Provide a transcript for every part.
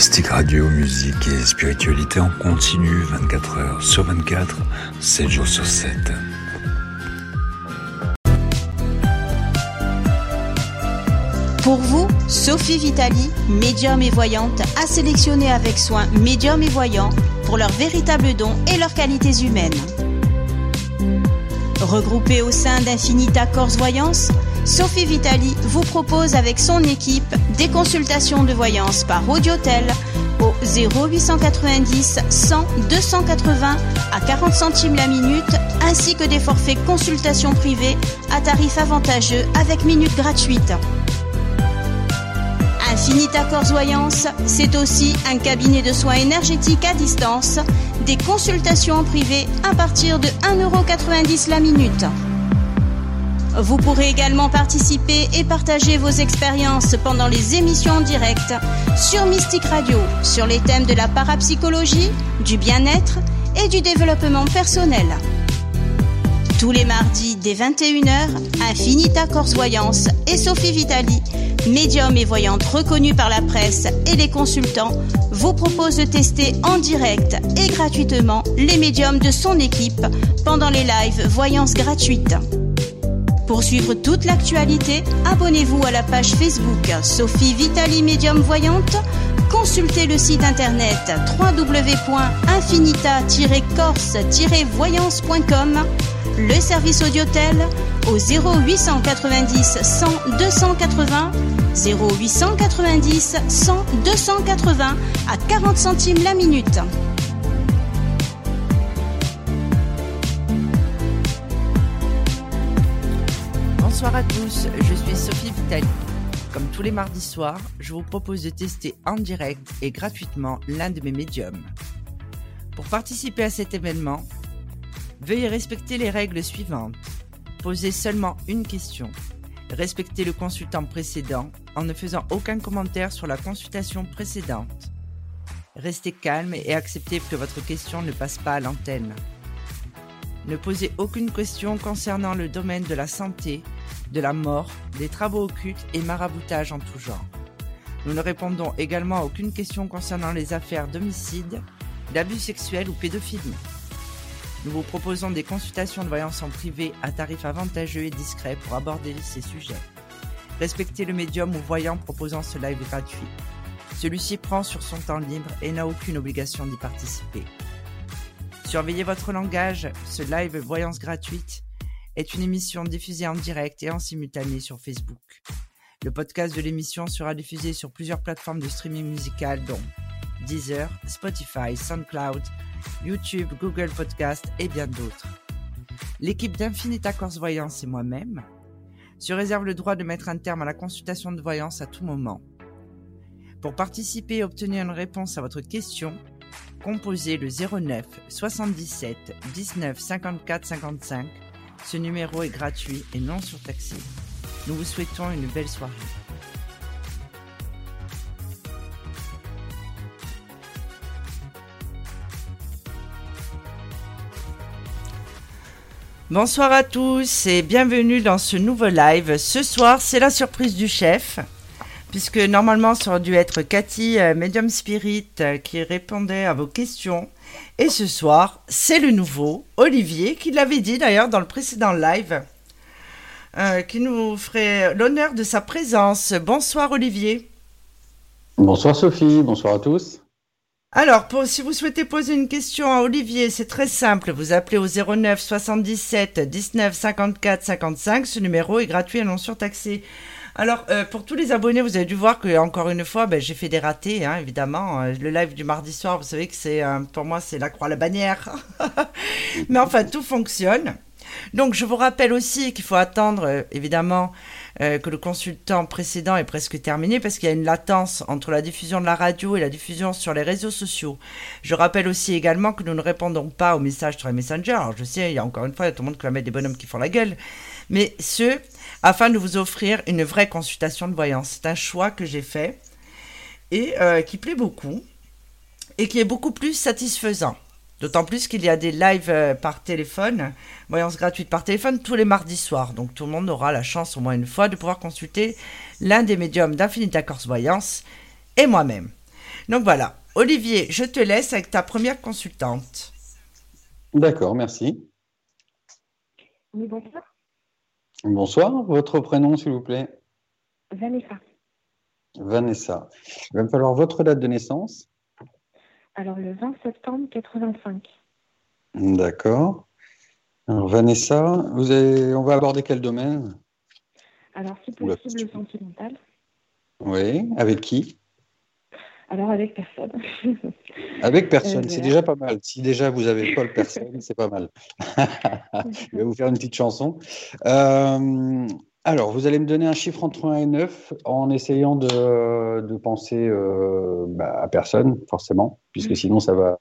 Mystique Radio, musique et spiritualité en continu 24 heures sur 24, 7 jours sur 7. Pour vous, Sophie Vitali, médium et voyante, a sélectionné avec soin médium et voyants pour leurs véritables dons et leurs qualités humaines. Regroupée au sein d'Infinita Corse Voyance, Sophie Vitali vous propose avec son équipe des consultations de voyance par audiotel au 0890 100 280 à 40 centimes la minute ainsi que des forfaits consultations privées à tarif avantageux avec minutes gratuites. Infinita Corse Voyance, c'est aussi un cabinet de soins énergétiques à distance, des consultations en privé à partir de 1,90€ la minute. Vous pourrez également participer et partager vos expériences pendant les émissions en direct sur Mystique Radio sur les thèmes de la parapsychologie, du bien-être et du développement personnel. Tous les mardis dès 21h, Infinita Corse Voyance et Sophie Vitali, médium et voyante reconnue par la presse et les consultants, vous proposent de tester en direct et gratuitement les médiums de son équipe pendant les lives voyances gratuites. Pour suivre toute l'actualité, abonnez-vous à la page Facebook Sophie Vitali Médium Voyante. Consultez le site internet www.infinita-corse-voyance.com, le service audiotel au 0890 100 280, 0890 100 280 à 40 centimes la minute. Bonsoir à tous, je suis Sophie Vitali. Comme tous les mardis soirs, je vous propose de tester en direct et gratuitement l'un de mes médiums. Pour participer à cet événement, veuillez respecter les règles suivantes. Posez seulement une question. Respectez le consultant précédent en ne faisant aucun commentaire sur la consultation précédente. Restez calme et acceptez que votre question ne passe pas à l'antenne. Ne posez aucune question concernant le domaine de la santé, de la mort, des travaux occultes et maraboutage en tout genre. Nous ne répondons également à aucune question concernant les affaires d'homicide, d'abus sexuels ou pédophilie. Nous vous proposons des consultations de voyance en privé à tarif avantageux et discret pour aborder ces sujets. Respectez le médium ou voyant proposant ce live gratuit. Celui-ci prend sur son temps libre et n'a aucune obligation d'y participer. Surveillez votre langage, ce live voyance gratuite est une émission diffusée en direct et en simultané sur Facebook. Le podcast de l'émission sera diffusé sur plusieurs plateformes de streaming musical dont Deezer, Spotify, SoundCloud, YouTube, Google Podcast et bien d'autres. L'équipe d'Infinita Corse Voyance et moi-même se réserve le droit de mettre un terme à la consultation de voyance à tout moment. Pour participer et obtenir une réponse à votre question, composez le 09 77 19 54 55. Ce numéro est gratuit et non surtaxé. Nous vous souhaitons une belle soirée. Bonsoir à tous et bienvenue dans ce nouveau live. Ce soir, c'est la surprise du chef, puisque normalement, ça aurait dû être Cathy, euh, Medium Spirit, euh, qui répondait à vos questions. Et ce soir, c'est le nouveau, Olivier, qui l'avait dit d'ailleurs dans le précédent live, euh, qui nous ferait l'honneur de sa présence. Bonsoir Olivier. Bonsoir Sophie, bonsoir à tous. Alors, pour, si vous souhaitez poser une question à Olivier, c'est très simple. Vous appelez au 09 77 19 54 55. Ce numéro est gratuit et non surtaxé. Alors, euh, pour tous les abonnés, vous avez dû voir que encore une fois, ben, j'ai fait des ratés, hein, évidemment. Euh, le live du mardi soir, vous savez que c'est, euh, pour moi, c'est la croix la bannière. Mais enfin, tout fonctionne. Donc, je vous rappelle aussi qu'il faut attendre, évidemment, que le consultant précédent est presque terminé parce qu'il y a une latence entre la diffusion de la radio et la diffusion sur les réseaux sociaux. Je rappelle aussi également que nous ne répondons pas aux messages sur les messengers. Alors, je sais, il y a encore une fois, il y a tout le monde qui va mettre des bonhommes qui font la gueule. Mais ce, afin de vous offrir une vraie consultation de voyance. C'est un choix que j'ai fait et euh, qui plaît beaucoup et qui est beaucoup plus satisfaisant. D'autant plus qu'il y a des lives euh, par téléphone, voyance gratuite par téléphone tous les mardis soirs. Donc tout le monde aura la chance au moins une fois de pouvoir consulter l'un des médiums d'Infinita Corse Voyance et moi-même. Donc voilà, Olivier, je te laisse avec ta première consultante. D'accord, merci. Oui, bonsoir. Bonsoir, votre prénom s'il vous plaît? Vanessa. Vanessa. Il va me falloir votre date de naissance. Alors, le 20 septembre 85. D'accord. Alors, Vanessa, vous avez... on va aborder quel domaine? Alors, si possible, le sentimental. Oui, avec qui? Alors, avec personne. Avec personne, c'est déjà pas mal. Si déjà vous avez pas le personne, c'est pas mal. Je vais vous faire une petite chanson. Euh, alors, vous allez me donner un chiffre entre 1 et 9 en essayant de, de penser euh, bah, à personne, forcément, puisque Mhm. sinon ça va.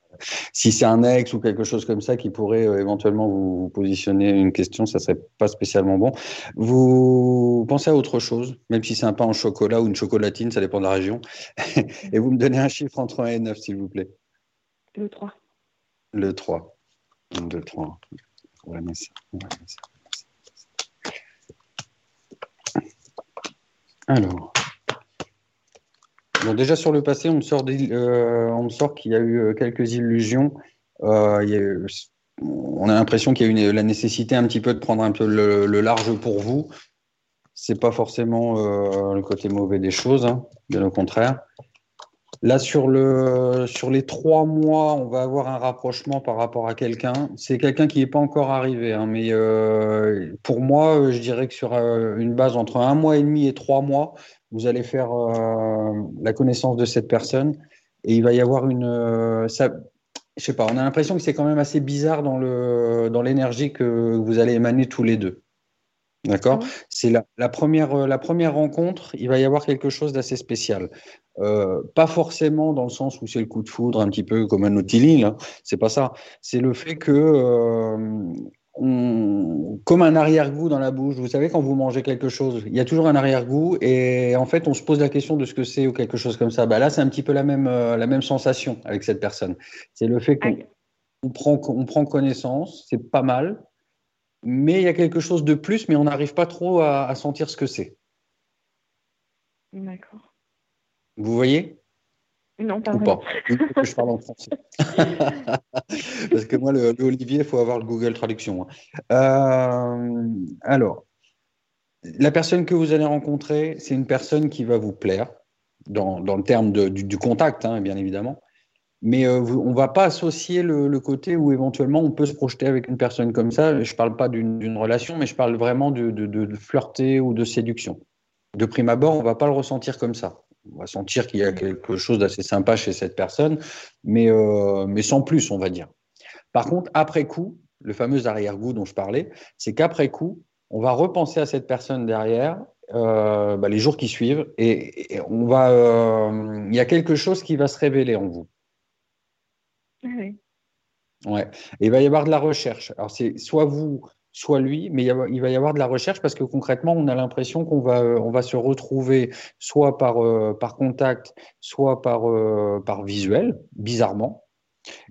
Si c'est un ex ou quelque chose comme ça qui pourrait euh, éventuellement vous, vous positionner une question, ça serait pas spécialement bon. Vous pensez à autre chose, même si c'est un pain en chocolat ou une chocolatine, ça dépend de la région. et vous me donnez un chiffre entre 1 et 9, s'il vous plaît. Le 3. Le 3. 1, 2, 3. Vanessa. Vanessa. Alors. Déjà sur le passé, on me sort, euh, qu'il y a eu euh, quelques illusions. Euh, on a l'impression qu'il y a eu la nécessité un petit peu de prendre un peu le, large pour vous. C'est pas forcément le côté mauvais des choses, hein, bien au contraire. Là, sur, le, sur les trois mois, on va avoir un rapprochement par rapport à quelqu'un. C'est quelqu'un qui n'est pas encore arrivé, hein, mais euh, pour moi, euh, je dirais que sur euh, une base entre un mois et demi et trois mois, vous allez faire la connaissance de cette personne et il va y avoir une. ça, je sais pas, on a l'impression que c'est quand même assez bizarre dans le dans l'énergie que vous allez émaner tous les deux. D'accord Ah C'est la, la, première, euh, la première rencontre, il va y avoir quelque chose d'assez spécial. Euh, pas forcément dans le sens où c'est le coup de foudre, un petit peu comme un Otili, là. C'est pas ça. C'est le fait que, euh, on, comme un arrière-goût dans la bouche, vous savez, quand vous mangez quelque chose, il y a toujours un arrière-goût et en fait, on se pose la question de ce que c'est ou quelque chose comme ça. Bah là, c'est un petit peu la même, euh, la même sensation avec cette personne. C'est le fait qu'on on prend, on prend connaissance, c'est pas mal, mais il y a quelque chose de plus, mais on n'arrive pas trop à, à sentir ce que c'est. D'accord. Vous voyez? Non, pas Ou pas je parle en français? Parce que moi, le, le Olivier, il faut avoir le Google Traduction. hein. Euh, alors, la personne que vous allez rencontrer, c'est une personne qui va vous plaire, dans, dans le terme de- du, du contact, hein, bien évidemment. Mais euh, on ne va pas associer le, côté où éventuellement on peut se projeter avec une personne comme ça. Je ne parle pas d'une relation, mais je parle vraiment de, flirter ou de séduction. De prime abord, on ne va pas le ressentir comme ça. On va sentir qu'il y a quelque chose d'assez sympa chez cette personne, mais, euh, mais sans plus, on va dire. Par contre, après coup, le fameux arrière-goût dont je parlais, c'est qu'après coup, on va repenser à cette personne derrière euh, bah, les jours qui suivent et, et on il y a quelque chose qui va se révéler en vous. Ah oui. Ouais. Et il va y avoir de la recherche. Alors, c'est soit vous, soit lui, mais il, va y avoir de la recherche parce que concrètement, on a l'impression qu'on va, euh, on va se retrouver soit par, euh, par contact, soit par, euh, par visuel, bizarrement.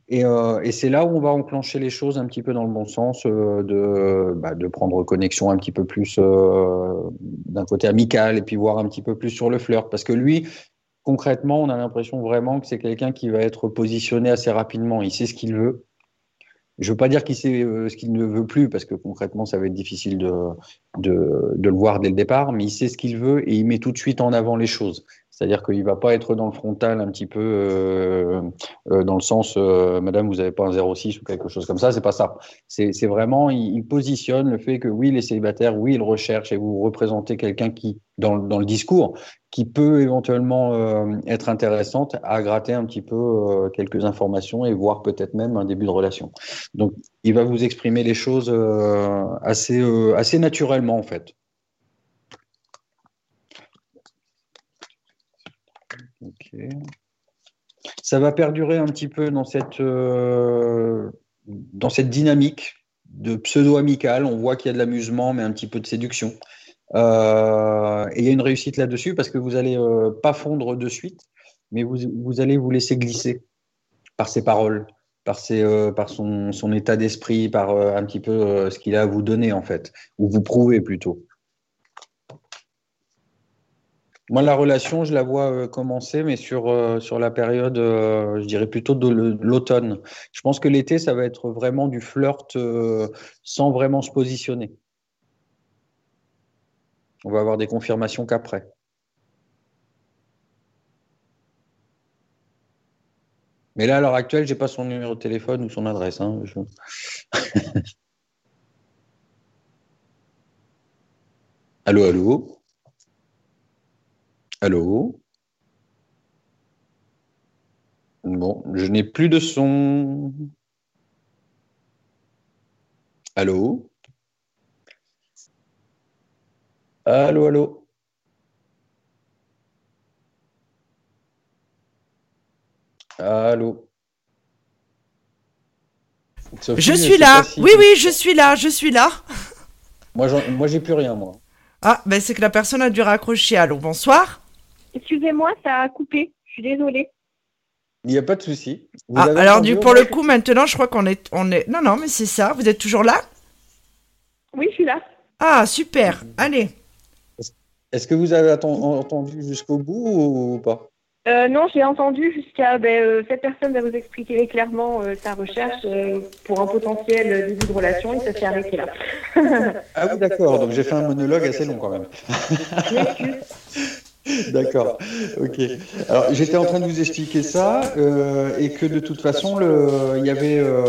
Et, et c'est là où on va enclencher les choses un petit peu dans le bon sens, de, bah, de prendre connexion un petit peu plus d'un côté amical et puis voir un petit peu plus sur le flirt. Parce que lui, concrètement, on a l'impression vraiment que c'est quelqu'un qui va être positionné assez rapidement. Il sait ce qu'il veut. Je veux pas dire qu'il sait euh, ce qu'il ne veut plus, parce que concrètement, ça va être difficile de le voir dès le départ, mais il sait ce qu'il veut et il met tout de suite en avant les choses. C'est-à-dire qu'il va pas être dans le frontal un petit peu euh, euh, dans le sens euh, Madame, vous n'avez pas un 06 ou quelque chose comme ça. C'est pas ça. C'est vraiment, il, il positionne le fait que oui, il est célibataire, oui, il recherche et vous représentez quelqu'un qui, dans, dans le discours, qui peut éventuellement euh, être intéressante à gratter un petit peu euh, quelques informations et voir peut-être même un début de relation. Donc, il va vous exprimer les choses euh, assez, assez naturellement en fait. Ça va perdurer un petit peu dans cette, euh, dans cette dynamique de pseudo-amical. On voit qu'il y a de l'amusement, mais un petit peu de séduction. Euh, et il y a une réussite là-dessus parce que vous allez euh, pas fondre de suite, mais vous, allez vous laisser glisser par ses paroles, par, ses, par son, son état d'esprit, par un petit peu ce qu'il a à vous donner en fait, ou vous prouver plutôt. Moi, la relation, je la vois euh, commencer, mais sur, euh, sur la période, euh, je dirais plutôt de l'automne. Je pense que l'été, ça va être vraiment du flirt sans vraiment se positionner. On va avoir des confirmations qu'après. Mais là, à l'heure actuelle, j'ai pas son numéro de téléphone ou son adresse. hein. Je- Allô, allô? Allô? Bon, je n'ai plus de son. Allô? Allô, allô? Allô? Sophie, Je suis là. si- Oui, oui, je suis là, je suis là. Moi, moi, j'ai plus rien, moi. Ah, ben c'est que la personne a dû raccrocher. Allô, bonsoir. Excusez-moi, ça a coupé. Je suis désolée. Il n'y a pas de souci. Ah, alors du pour le coup, maintenant, je crois qu'on est, on est. Non, non, mais c'est ça. Vous êtes toujours là? Oui, je suis là. Ah, super. Allez. Est-ce que vous avez entendu jusqu'au bout ou pas? Euh, non, j'ai entendu jusqu'à ben, euh, cette personne va vous expliquer clairement euh, sa recherche euh, pour un potentiel début de relation et ça s'est arrêté là. Ah oui, d'accord. Donc j'ai fait un monologue assez long quand même. D'accord. Ok. Alors j'étais en train de vous expliquer ça euh, et que de toute façon, le, il y avait, euh,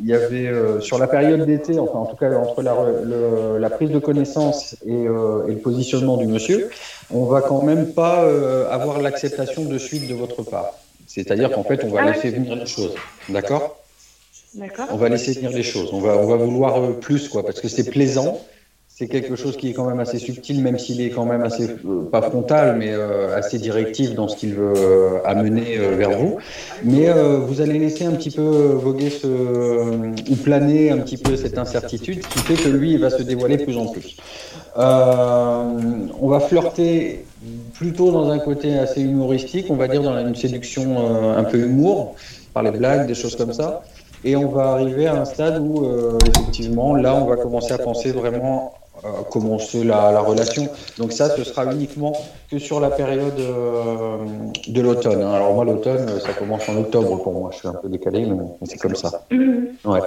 il y avait euh, sur la période d'été, enfin en tout cas entre la, re- le- la prise de connaissance et, euh, et le positionnement du monsieur, on va quand même pas euh, avoir l'acceptation de suite de votre part. C'est-à-dire qu'en fait, on va laisser venir les choses. D'accord? D'accord. on va laisser venir les choses. On va, on va vouloir euh, plus, quoi, parce que c'est plaisant. C'est quelque chose qui est quand même assez subtil, même s'il est quand même assez, euh, pas frontal, mais euh, assez directif dans ce qu'il veut euh, amener euh, vers vous. Mais euh, vous allez laisser un petit peu voguer ce, ou planer un petit peu cette incertitude, ce qui fait que lui, il va se dévoiler de plus en plus. Euh, on va flirter plutôt dans un côté assez humoristique, on va dire dans une séduction euh, un peu humour, par les blagues, des choses comme ça. Et on va arriver à un stade où, euh, effectivement, là, on va commencer à penser vraiment euh, commencer la, la relation. Donc ça, ce sera uniquement que sur la période euh, de l'automne. hein. Alors moi, l'automne, ça commence en octobre pour moi. Je suis un peu décalé, mais c'est comme ça. Ouais.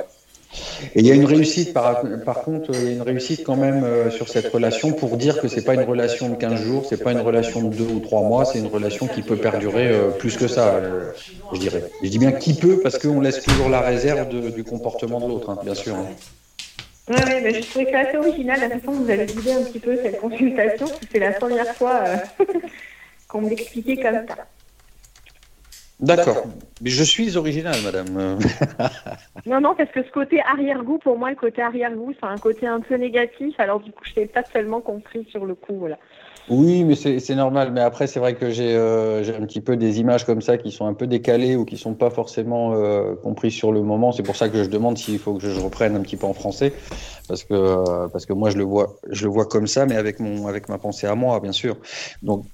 Et il y a une réussite, par, par contre, il y a une réussite quand même euh, sur cette relation pour dire que c'est pas une relation de 15 jours, c'est pas une relation de 2 ou 3 mois, c'est une relation qui peut perdurer euh, plus que ça, euh, je dirais. Je dis bien qui peut parce qu'on laisse toujours la réserve de- du comportement de l'autre, hein, bien sûr. hein. Ouais, ouais, mais je trouvais ça assez original la façon dont vous avez guidé un petit peu cette consultation, que c'est la première fois euh, qu'on me l'expliquait comme ça. D'accord. Mais je suis original, madame. Non, non, parce que ce côté arrière-goût, pour moi, le côté arrière-goût, c'est un côté un peu négatif. Alors, du coup, je n'ai pas tellement compris sur le coup. Voilà. Oui, mais c'est normal. Mais après, c'est vrai que j'ai euh, un petit peu des images comme ça qui sont un peu décalées ou qui sont pas forcément euh, comprises sur le moment. C'est pour ça que je demande s'il faut que je reprenne un petit peu en français, parce que euh, parce que moi je le vois je le vois comme ça, mais avec mon avec ma pensée à moi, bien sûr. Donc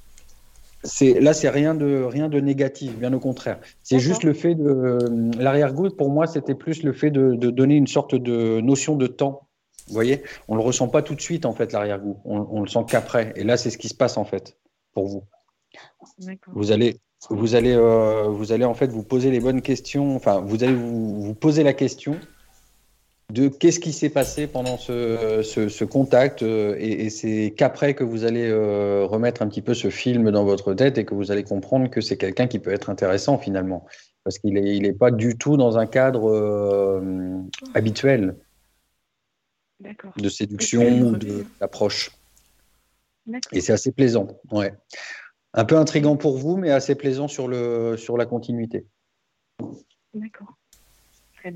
c'est là, c'est rien de rien de négatif, bien au contraire. C'est juste le fait de l'arrière-goût. Pour moi, c'était plus le fait de, de donner une sorte de notion de temps. Vous voyez, on le ressent pas tout de suite en fait l'arrière-goût. On, on le sent qu'après. Et là, c'est ce qui se passe en fait pour vous. Vous allez, vous allez, euh, vous allez en fait vous poser les bonnes questions. Enfin, vous allez vous, vous poser la question de qu'est-ce qui s'est passé pendant ce, ce, ce contact. euh, et et c'est qu'après que vous allez euh, remettre un petit peu ce film dans votre tête et que vous allez comprendre que c'est quelqu'un qui peut être intéressant finalement, parce qu'il est, il est pas du tout dans un cadre euh, habituel. De séduction ou de- d'approche. Et c'est assez plaisant, ouais. Un peu intrigant pour vous, mais assez plaisant sur, le, sur la continuité. D'accord.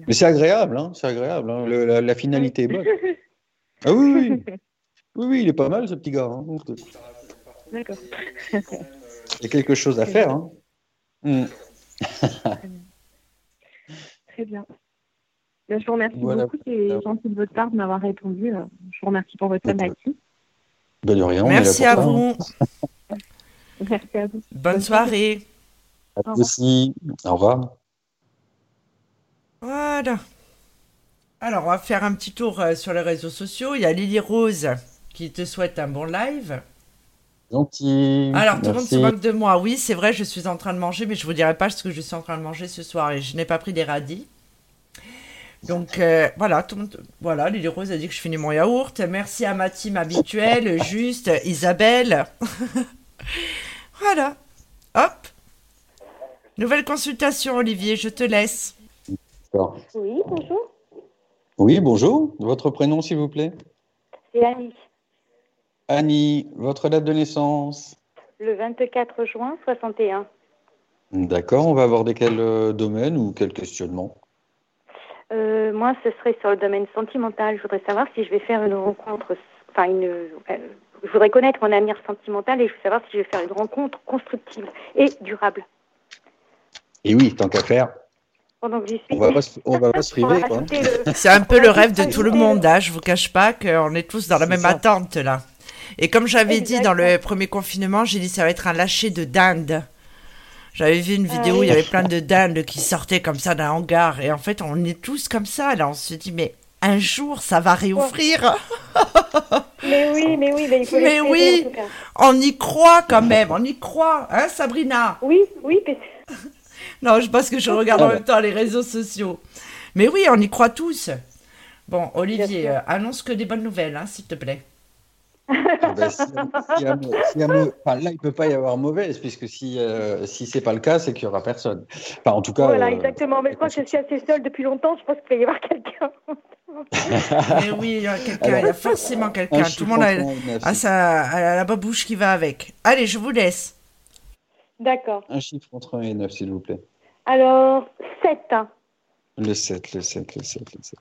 Mais c'est agréable, hein, c'est agréable. hein. Le- la, la finalité est bonne. Ah oui, oui, oui, oui, il est pas mal ce petit gars. hein. D'accord. Il y a quelque chose à faire. hein. Mm. Très bien. Je vous remercie Voilà. beaucoup. C'est gentil de votre part de m'avoir répondu. Euh, Je vous remercie pour votre sympathie. Ben, de rien, Merci à ça, hein. vous. Merci à vous. Bonne soirée. À vous aussi. Au revoir. Voilà. Alors, on va faire un petit tour euh, sur les réseaux sociaux. Il y a Lily Rose qui te souhaite un bon live. Gentil. Alors, tout le monde se moque de moi. Oui, c'est vrai, je suis en train de manger, mais je vous dirai pas ce que je suis en train de manger ce soir et je n'ai pas pris des radis. Donc euh, voilà, tout le monde, voilà, Lily Rose a dit que je finis mon yaourt. Merci à ma team habituelle, Juste, Isabelle. voilà. Hop. Nouvelle consultation, Olivier, je te laisse. Oui, bonjour. Oui, bonjour. Votre prénom, s'il vous plaît? C'est Annie. Annie, votre date de naissance? Le 24 juin 61. D'accord, on va aborder quel euh, domaine ou quel questionnement? Euh, moi, ce serait sur le domaine sentimental. Je voudrais savoir si je vais faire une rencontre, enfin une. euh, je voudrais connaître mon avenir sentimental et je veux savoir si je vais faire une rencontre constructive et durable. Et oui, tant qu'à faire, Pendant que j'y suis. on va pas, se- on va pas se On va priver, quoi. rajouter le- C'est un peu le rêve de tout le monde, hein. je vous cache pas qu'on est tous dans la C'est même ça. attente là. Et comme j'avais dit dans le premier confinement, j'ai dit ça va être un lâcher de dinde. J'avais vu une Ah vidéo, oui. il y avait plein de dindes qui sortaient comme ça d'un hangar. Et en fait, on est tous comme ça. Là, on se dit, mais un jour, ça va réouvrir. Mais oui, mais oui, mais il faut Mais oui. en tout cas. On y croit quand même, on y croit, hein, Sabrina? Oui, oui, mais Non, je pense que je regarde en même temps les réseaux sociaux. Mais oui, on y croit tous. Bon, Olivier, euh, annonce que des bonnes nouvelles, hein, s'il te plaît. Ah enfin, là, il peut pas y avoir mauvaise, puisque si, euh, si c'est pas le cas, c'est qu'il y aura personne. Enfin, en tout cas. voilà, euh, exactement. Mais je crois que je suis assez seule depuis longtemps. Je pense qu'il va y avoir quelqu'un. Mais oui, il y a quelqu'un, Alors, il y a forcément un quelqu'un. Tout le monde a, a sa, a la babouche qui va avec. Allez, je vous laisse. D'accord. Un chiffre entre 1 et 9, s'il vous plaît. Alors, 7. Le 7, le 7, le 7, le 7.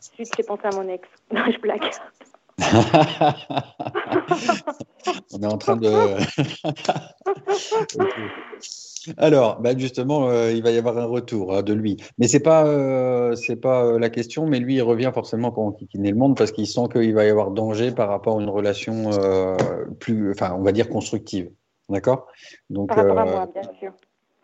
Suite, j'ai pensé à mon ex. Non, je blague. On est en train de. Alors, bah justement, euh, il va y avoir un retour hein, de lui. Mais c'est pas, euh, pas euh, la question. Mais lui, il revient forcément pour enquiquiner le monde parce qu'il sent qu'il va y avoir danger par rapport à une relation plus, enfin, on va dire constructive. D'accord? Donc, Par rapport à moi, bien sûr.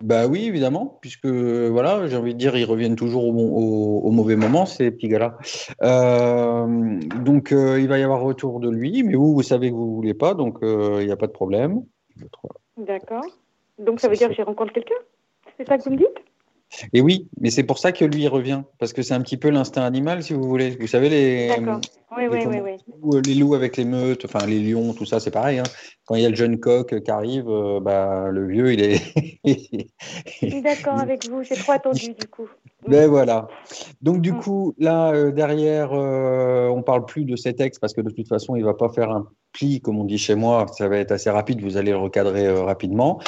Bah oui, évidemment, puisque voilà, j'ai envie de dire, ils reviennent toujours au, bon- au- au mauvais moment, ces petits gars-là. Euh, donc, euh, il va y avoir retour de lui, mais vous, vous savez que vous voulez pas, donc euh, il n'y a pas de problème. D'accord. Donc, ça veut dire que j'ai rencontré quelqu'un? C'est ça que vous me dites? Et oui, mais c'est pour ça que lui il revient, parce que c'est un petit peu l'instinct animal, si vous voulez. Vous savez les, Oui, les oui, oui, les loups avec les meutes, enfin les lions, tout ça, c'est pareil. hein. Quand il y a le jeune coq qui arrive, euh, bah, le vieux, il est. Je suis d'accord avec vous. J'ai trop attendu, du coup. Ben voilà. Donc du Mm. coup, là euh, derrière, euh, on parle plus de cet ex parce que de toute façon, il va pas faire un pli comme on dit chez moi. Ça va être assez rapide. Vous allez le recadrer euh, rapidement.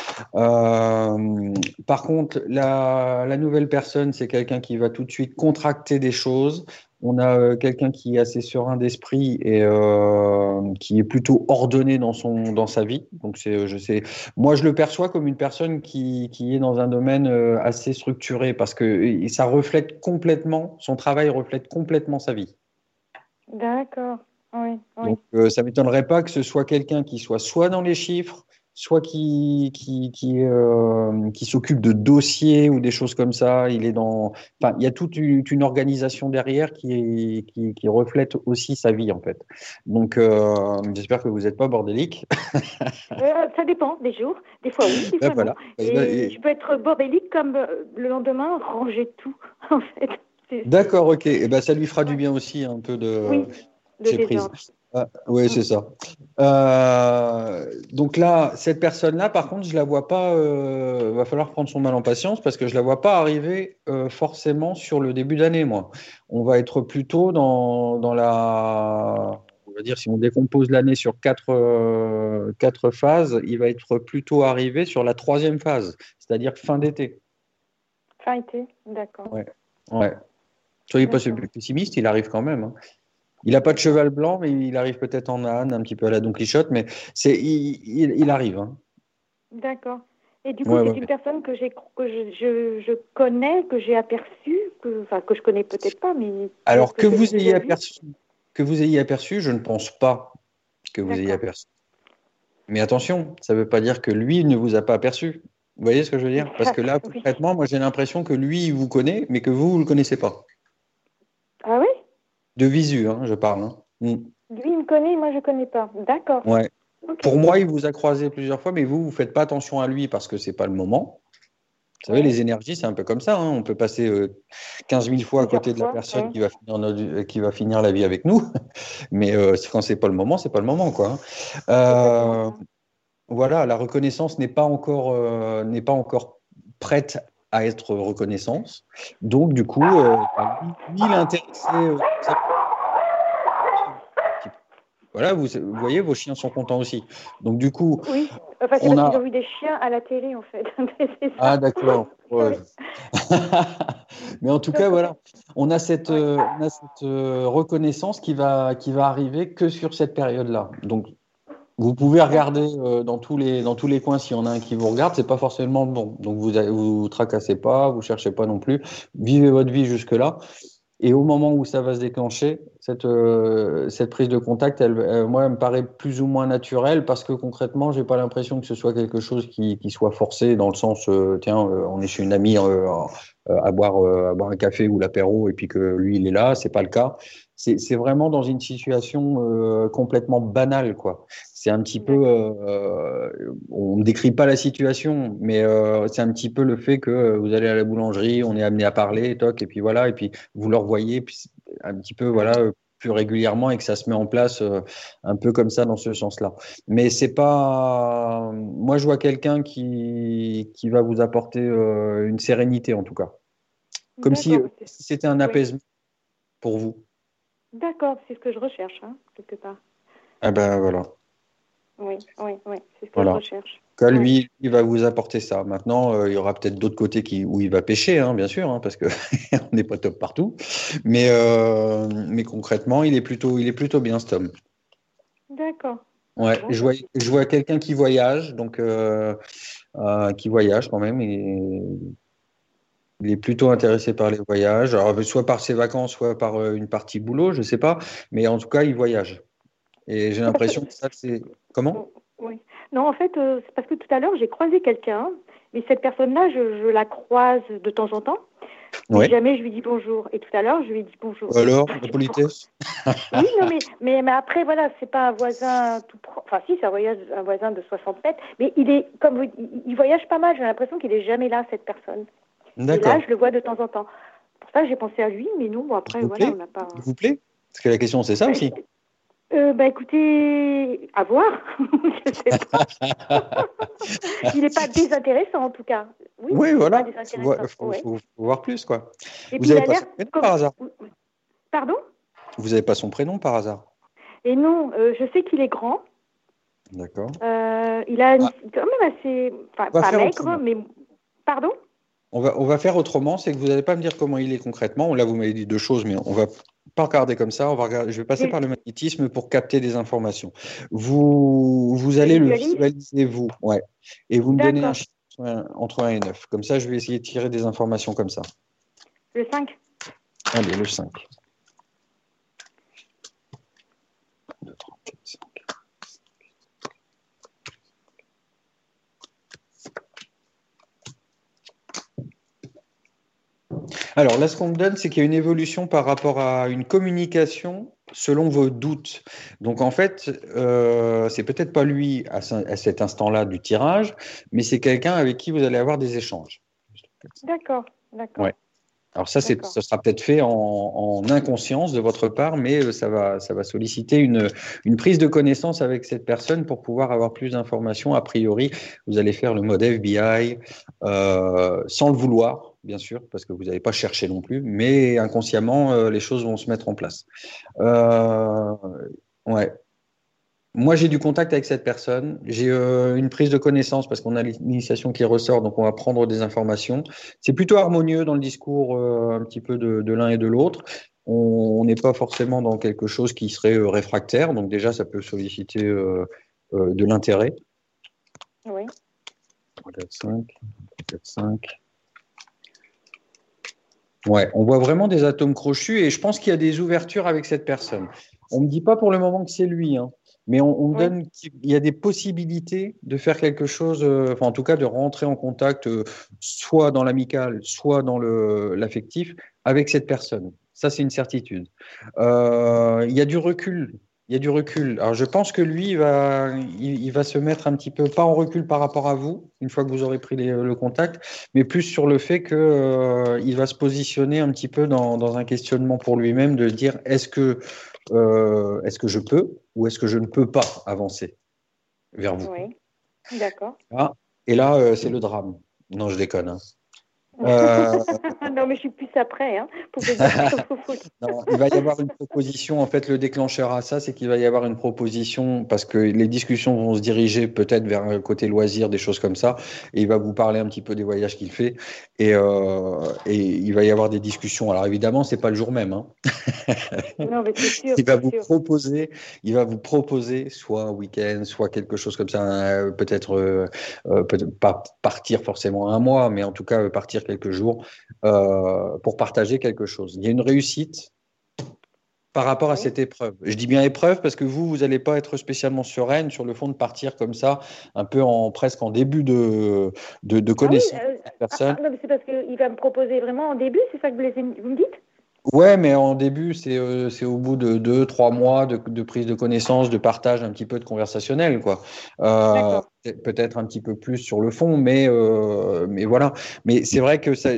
Par contre, la, la nouvelle personne, c'est quelqu'un qui va tout de suite contracter des choses. On a euh, quelqu'un qui est assez serein d'esprit et euh, qui est plutôt ordonné dans son dans sa vie. Donc c'est, je sais, moi je le perçois comme une personne qui, qui est dans un domaine euh, assez structuré parce que euh, ça reflète complètement son travail reflète complètement sa vie. D'accord. Oui, oui. Donc euh, ça m'étonnerait pas que ce soit quelqu'un qui soit soit dans les chiffres, soit qui qui qui, euh, qui s'occupe de dossiers ou des choses comme ça. Il est dans, enfin, il y a toute une, organisation derrière qui, est, qui qui reflète aussi sa vie en fait. Donc euh, j'espère que vous n'êtes pas bordélique. Euh, ça dépend des jours. Des fois, oui, des Ben voilà. non. Et- Et je peux être bordélique comme le lendemain, ranger tout, en fait. C'est- D'accord, ok. Et ben ça lui fera du bien aussi un peu de. Oui, de. Ah, oui, c'est ça. Euh, donc là, cette personne-là, par contre, je la vois pas. Euh, va falloir prendre son mal en patience parce que je la vois pas arriver euh, forcément sur le début d'année, moi. On va être plutôt dans, dans la. On va dire si on décompose l'année sur quatre, euh, quatre phases, il va être plutôt arrivé sur la troisième phase, c'est-à-dire fin d'été. Fin été, d'accord. Ouais. Ouais. Soyez pas pessimiste, il arrive quand même. hein. Il n'a pas de cheval blanc, mais il arrive peut-être en âne, un petit peu à la Don Quichotte, mais c'est, il, il- il arrive. hein. D'accord. Et du coup, Ouais, c'est ouais. une personne que, j'ai, que je, je, je connais, que j'ai aperçue, que, enfin, que je connais peut-être pas, mais. Alors que vous ayez aperçu, que vous ayez aperçu, je ne pense pas que vous ayez aperçu. Mais attention, ça ne veut pas dire que lui ne vous a pas aperçu. Vous voyez ce que je veux dire? Parce que là, concrètement, moi j'ai l'impression que lui, il vous connaît, mais que vous, vous ne le connaissez pas. De visu, hein, je parle. hein. Mm. Lui, il me connaît, moi, je ne connais pas. D'accord. Ouais. Pour moi, il vous a croisé plusieurs fois, mais vous, vous ne faites pas attention à lui parce que ce n'est pas le moment. Vous savez, les énergies, c'est un peu comme ça. Hein. On peut passer 15 000 fois à côté de la personne qui, va finir qui va finir la vie avec nous. Mais euh, quand c'est pas le moment, c'est pas le moment. Quoi. Hein. Euh, voilà, la reconnaissance n'est pas, encore, euh, n'est pas encore prête à être reconnaissance. Donc, du coup, euh, bah, lui, il est intéressé. Voilà, vous, voyez, vos chiens sont contents aussi. Donc du coup, oui, enfin, on a... ont vu des chiens à la télé en fait. ah d'accord. Mais en tout cas, voilà, on a cette, euh, on a cette euh, reconnaissance qui va, qui va arriver que sur cette période-là. Donc vous pouvez regarder euh, dans tous les dans tous les coins s'il y en a un qui vous regarde, c'est pas forcément bon. Donc vous vous tracassez pas, vous cherchez pas non plus. Vivez votre vie jusque là. Et au moment où ça va se déclencher, cette, euh, cette prise de contact, elle, euh, moi, me paraît plus ou moins naturelle parce que concrètement, j'ai pas l'impression que ce soit quelque chose qui, qui soit forcé dans le sens, tiens, on est chez une amie à boire, à boire un café ou l'apéro et puis que lui il est là, c'est pas le cas. C'est vraiment dans une situation complètement banale, quoi. C'est un petit peu, euh, on ne décrit pas la situation, mais euh, c'est un petit peu le fait que vous allez à la boulangerie, on est amené à parler, toc, et puis voilà, et puis vous le revoyez, puis un petit peu, voilà, plus régulièrement et que ça se met en place euh, un peu comme ça dans ce sens-là. Mais c'est pas, moi je vois quelqu'un qui qui va vous apporter une sérénité en tout cas, comme si c'était un apaisement pour vous. D'accord, c'est ce que je recherche, hein, quelque part. Ah ben voilà. Oui, oui, oui, c'est ce que je recherche. Cas, lui, il va vous apporter ça. Maintenant, euh, il y aura peut-être d'autres côtés qui, où il va pêcher, hein, bien sûr, hein, parce que on n'est pas top partout. Mais, euh, mais concrètement, il est plutôt, il est plutôt bien, cet homme. D'accord. Ouais, je vois, je vois quelqu'un qui voyage, donc euh, qui voyage quand même. Et il est plutôt intéressé par les voyages, alors, soit par ses vacances, soit par une partie boulot, je ne sais pas, mais en tout cas, il voyage. Et j'ai l'impression que ça, c'est. Comment? Oui. Non, en fait, euh, c'est parce que tout à l'heure, j'ai croisé quelqu'un, mais cette personne-là, je, la croise de temps en temps. Ouais. Jamais je lui dis bonjour. Et tout à l'heure, je lui dit bonjour. Alors, la politesse Oui, non, mais, mais, après, voilà, c'est pas un voisin tout Enfin, si, c'est un, un voisin de 60 mètres, mais il est, comme il, voyage pas mal. J'ai l'impression qu'il est jamais là, cette personne. Et là, je le vois de temps en temps. Pour ça, j'ai pensé à lui, mais nous, bon, après, voilà, on n'a pas. Vous plaît Parce que la question, c'est ça aussi. Euh, bah écoutez, à voir. je sais pas. il n'est pas désintéressant en tout cas. Oui, oui voilà. Il faut, voir plus quoi. Vous n'avez pas son prénom par hasard? Pardon? Vous n'avez pas son prénom par hasard? Et non, euh, je sais qu'il est grand. D'accord. Euh, il a ah. quand même assez, enfin, pas maigre, mais pardon? On va, on va faire autrement, c'est que vous n'allez pas me dire comment il est concrètement. Là, vous m'avez dit deux choses, mais on va pas regarder comme ça. On va regarder, je vais passer par le magnétisme pour capter des informations. Vous, vous allez le visualiser, vous. Ouais. Et vous me donnez un chiffre entre 1 et 9. Comme ça, je vais essayer de tirer des informations comme ça. Le 5. Allez, le 5. Alors là, ce qu'on me donne, c'est qu'il y a une évolution par rapport à une communication selon vos doutes. Donc en fait, euh, c'est peut-être pas lui à, cet instant-là du tirage, mais c'est quelqu'un avec qui vous allez avoir des échanges. D'accord, d'accord. Ouais. Alors ça, ça sera peut-être fait en, inconscience de votre part, mais euh, ça va, ça va solliciter une, une prise de connaissance avec cette personne pour pouvoir avoir plus d'informations. A priori, vous allez faire le mode FBI euh, sans le vouloir, bien sûr, parce que vous n'avez pas cherché non plus, mais inconsciemment, euh, les choses vont se mettre en place. ouais. Moi, j'ai du contact avec cette personne. J'ai euh, une prise de connaissance parce qu'on a l'initiation qui ressort, donc on va prendre des informations. C'est plutôt harmonieux dans le discours euh, un petit peu de, l'un et de l'autre. On n'est pas forcément dans quelque chose qui serait euh, réfractaire, donc déjà, ça peut solliciter de l'intérêt. Oui. 4, 5, 4, 5. Ouais, on voit vraiment des atomes crochus et je pense qu'il y a des ouvertures avec cette personne. On ne me dit pas pour le moment que c'est lui. Hein mais on, donne qu'il y a des possibilités de faire quelque chose, euh, enfin en tout cas de rentrer en contact, euh, soit dans l'amical, soit dans l'affectif, avec cette personne. Ça, c'est une certitude. Euh, il y a du recul Il y a du recul. Alors, je pense que lui, il va, il, va se mettre un petit peu, pas en recul par rapport à vous, une fois que vous aurez pris le contact, mais plus sur le fait qu'il euh, il va se positionner un petit peu dans, dans un questionnement pour lui-même de dire est-ce que, euh, est-ce que je peux ou est-ce que je ne peux pas avancer vers vous? Oui, d'accord. Ah, et là, euh, c'est le drame. Non, je déconne. Hein. Euh, non, mais je suis plus après. Hein, pour non, il va y avoir une proposition. En fait, le déclencheur à ça, c'est qu'il va y avoir une proposition parce que les discussions vont se diriger peut-être vers un côté loisir, des choses comme ça. Et il va vous parler un petit peu des voyages qu'il fait. Et, euh, et, il va y avoir des discussions. Alors évidemment, c'est pas le jour même. Hein. non, mais c'est sûr. Il va vous proposer, il va vous proposer soit un week-end, soit quelque chose comme ça. Peut-être, euh, peut pas partir forcément un mois, mais en tout cas partir quelques jours euh, pour partager quelque chose. Il y a une réussite par rapport à cette épreuve. Je dis bien épreuve parce que vous, vous n'allez pas être spécialement sereine sur le fond de partir comme ça, un peu en presque en début de, de, de ah connaissance euh, personne. Ah, c'est parce qu'il va me proposer vraiment en début, c'est ça que vous, me dites? Ouais, mais en début, c'est euh, c'est au bout de deux, trois mois de, de, prise de connaissance, de partage un petit peu de conversationnel, quoi. Euh, Peut-être un petit peu plus sur le fond, mais euh, mais voilà. Mais c'est vrai que ça,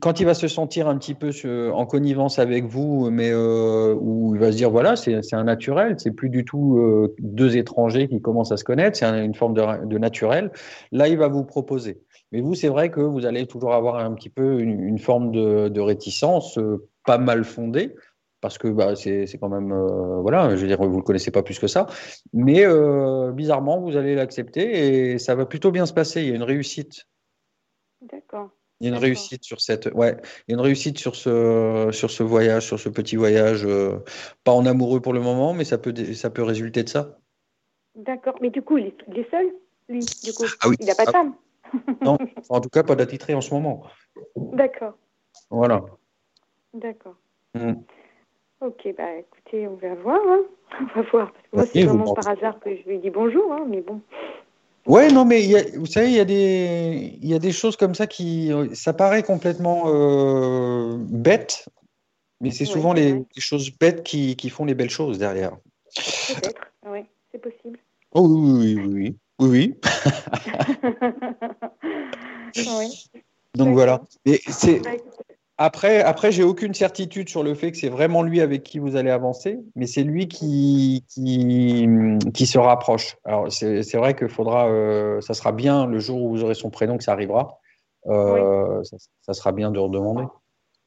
quand il va se sentir un petit peu en connivence avec vous, mais euh, où il va se dire voilà, c'est un naturel, c'est plus du tout euh, deux étrangers qui commencent à se connaître, c'est une forme de, naturel. Là, il va vous proposer. Mais vous, c'est vrai que vous allez toujours avoir un petit peu une, forme de, réticence. Pas mal fondé, parce que bah, c'est quand même, euh, voilà, je veux dire, vous ne le connaissez pas plus que ça, mais euh, bizarrement, vous allez l'accepter et ça va plutôt bien se passer. Il y a une réussite. D'accord. Il y a une réussite sur cette, ouais, il y a une réussite sur ce, sur ce voyage, sur ce petit voyage, euh, pas en amoureux pour le moment, mais ça peut, ça peut résulter de ça. D'accord, mais du coup, il est, seul, lui, du coup. Ah oui. Il n'a pas de ah femme. non, en tout cas, pas d'attitré en ce moment. D'accord. Voilà. D'accord. Mm. Ok, bah écoutez, on va voir. Hein. On va voir. Parce que moi, c'est vraiment par hasard que je lui dis bonjour, hein, mais bon. Ouais, non, mais y a, vous savez, il y, a des, y a des choses comme ça qui. Ça paraît complètement euh, bête, mais c'est souvent les, les, choses bêtes qui, qui, font les belles choses derrière. Peut-être, oui, c'est possible. Oh oui, oui, oui. Oui, oui. oui. Donc voilà. Mais c'est. Après, après j'ai aucune certitude sur le fait que c'est vraiment lui avec qui vous allez avancer, mais c'est lui qui, qui, qui, se rapproche. Alors, c'est vrai qu'il faudra, euh, ça sera bien le jour où vous aurez son prénom que ça arrivera. Euh, ça, sera bien de redemander.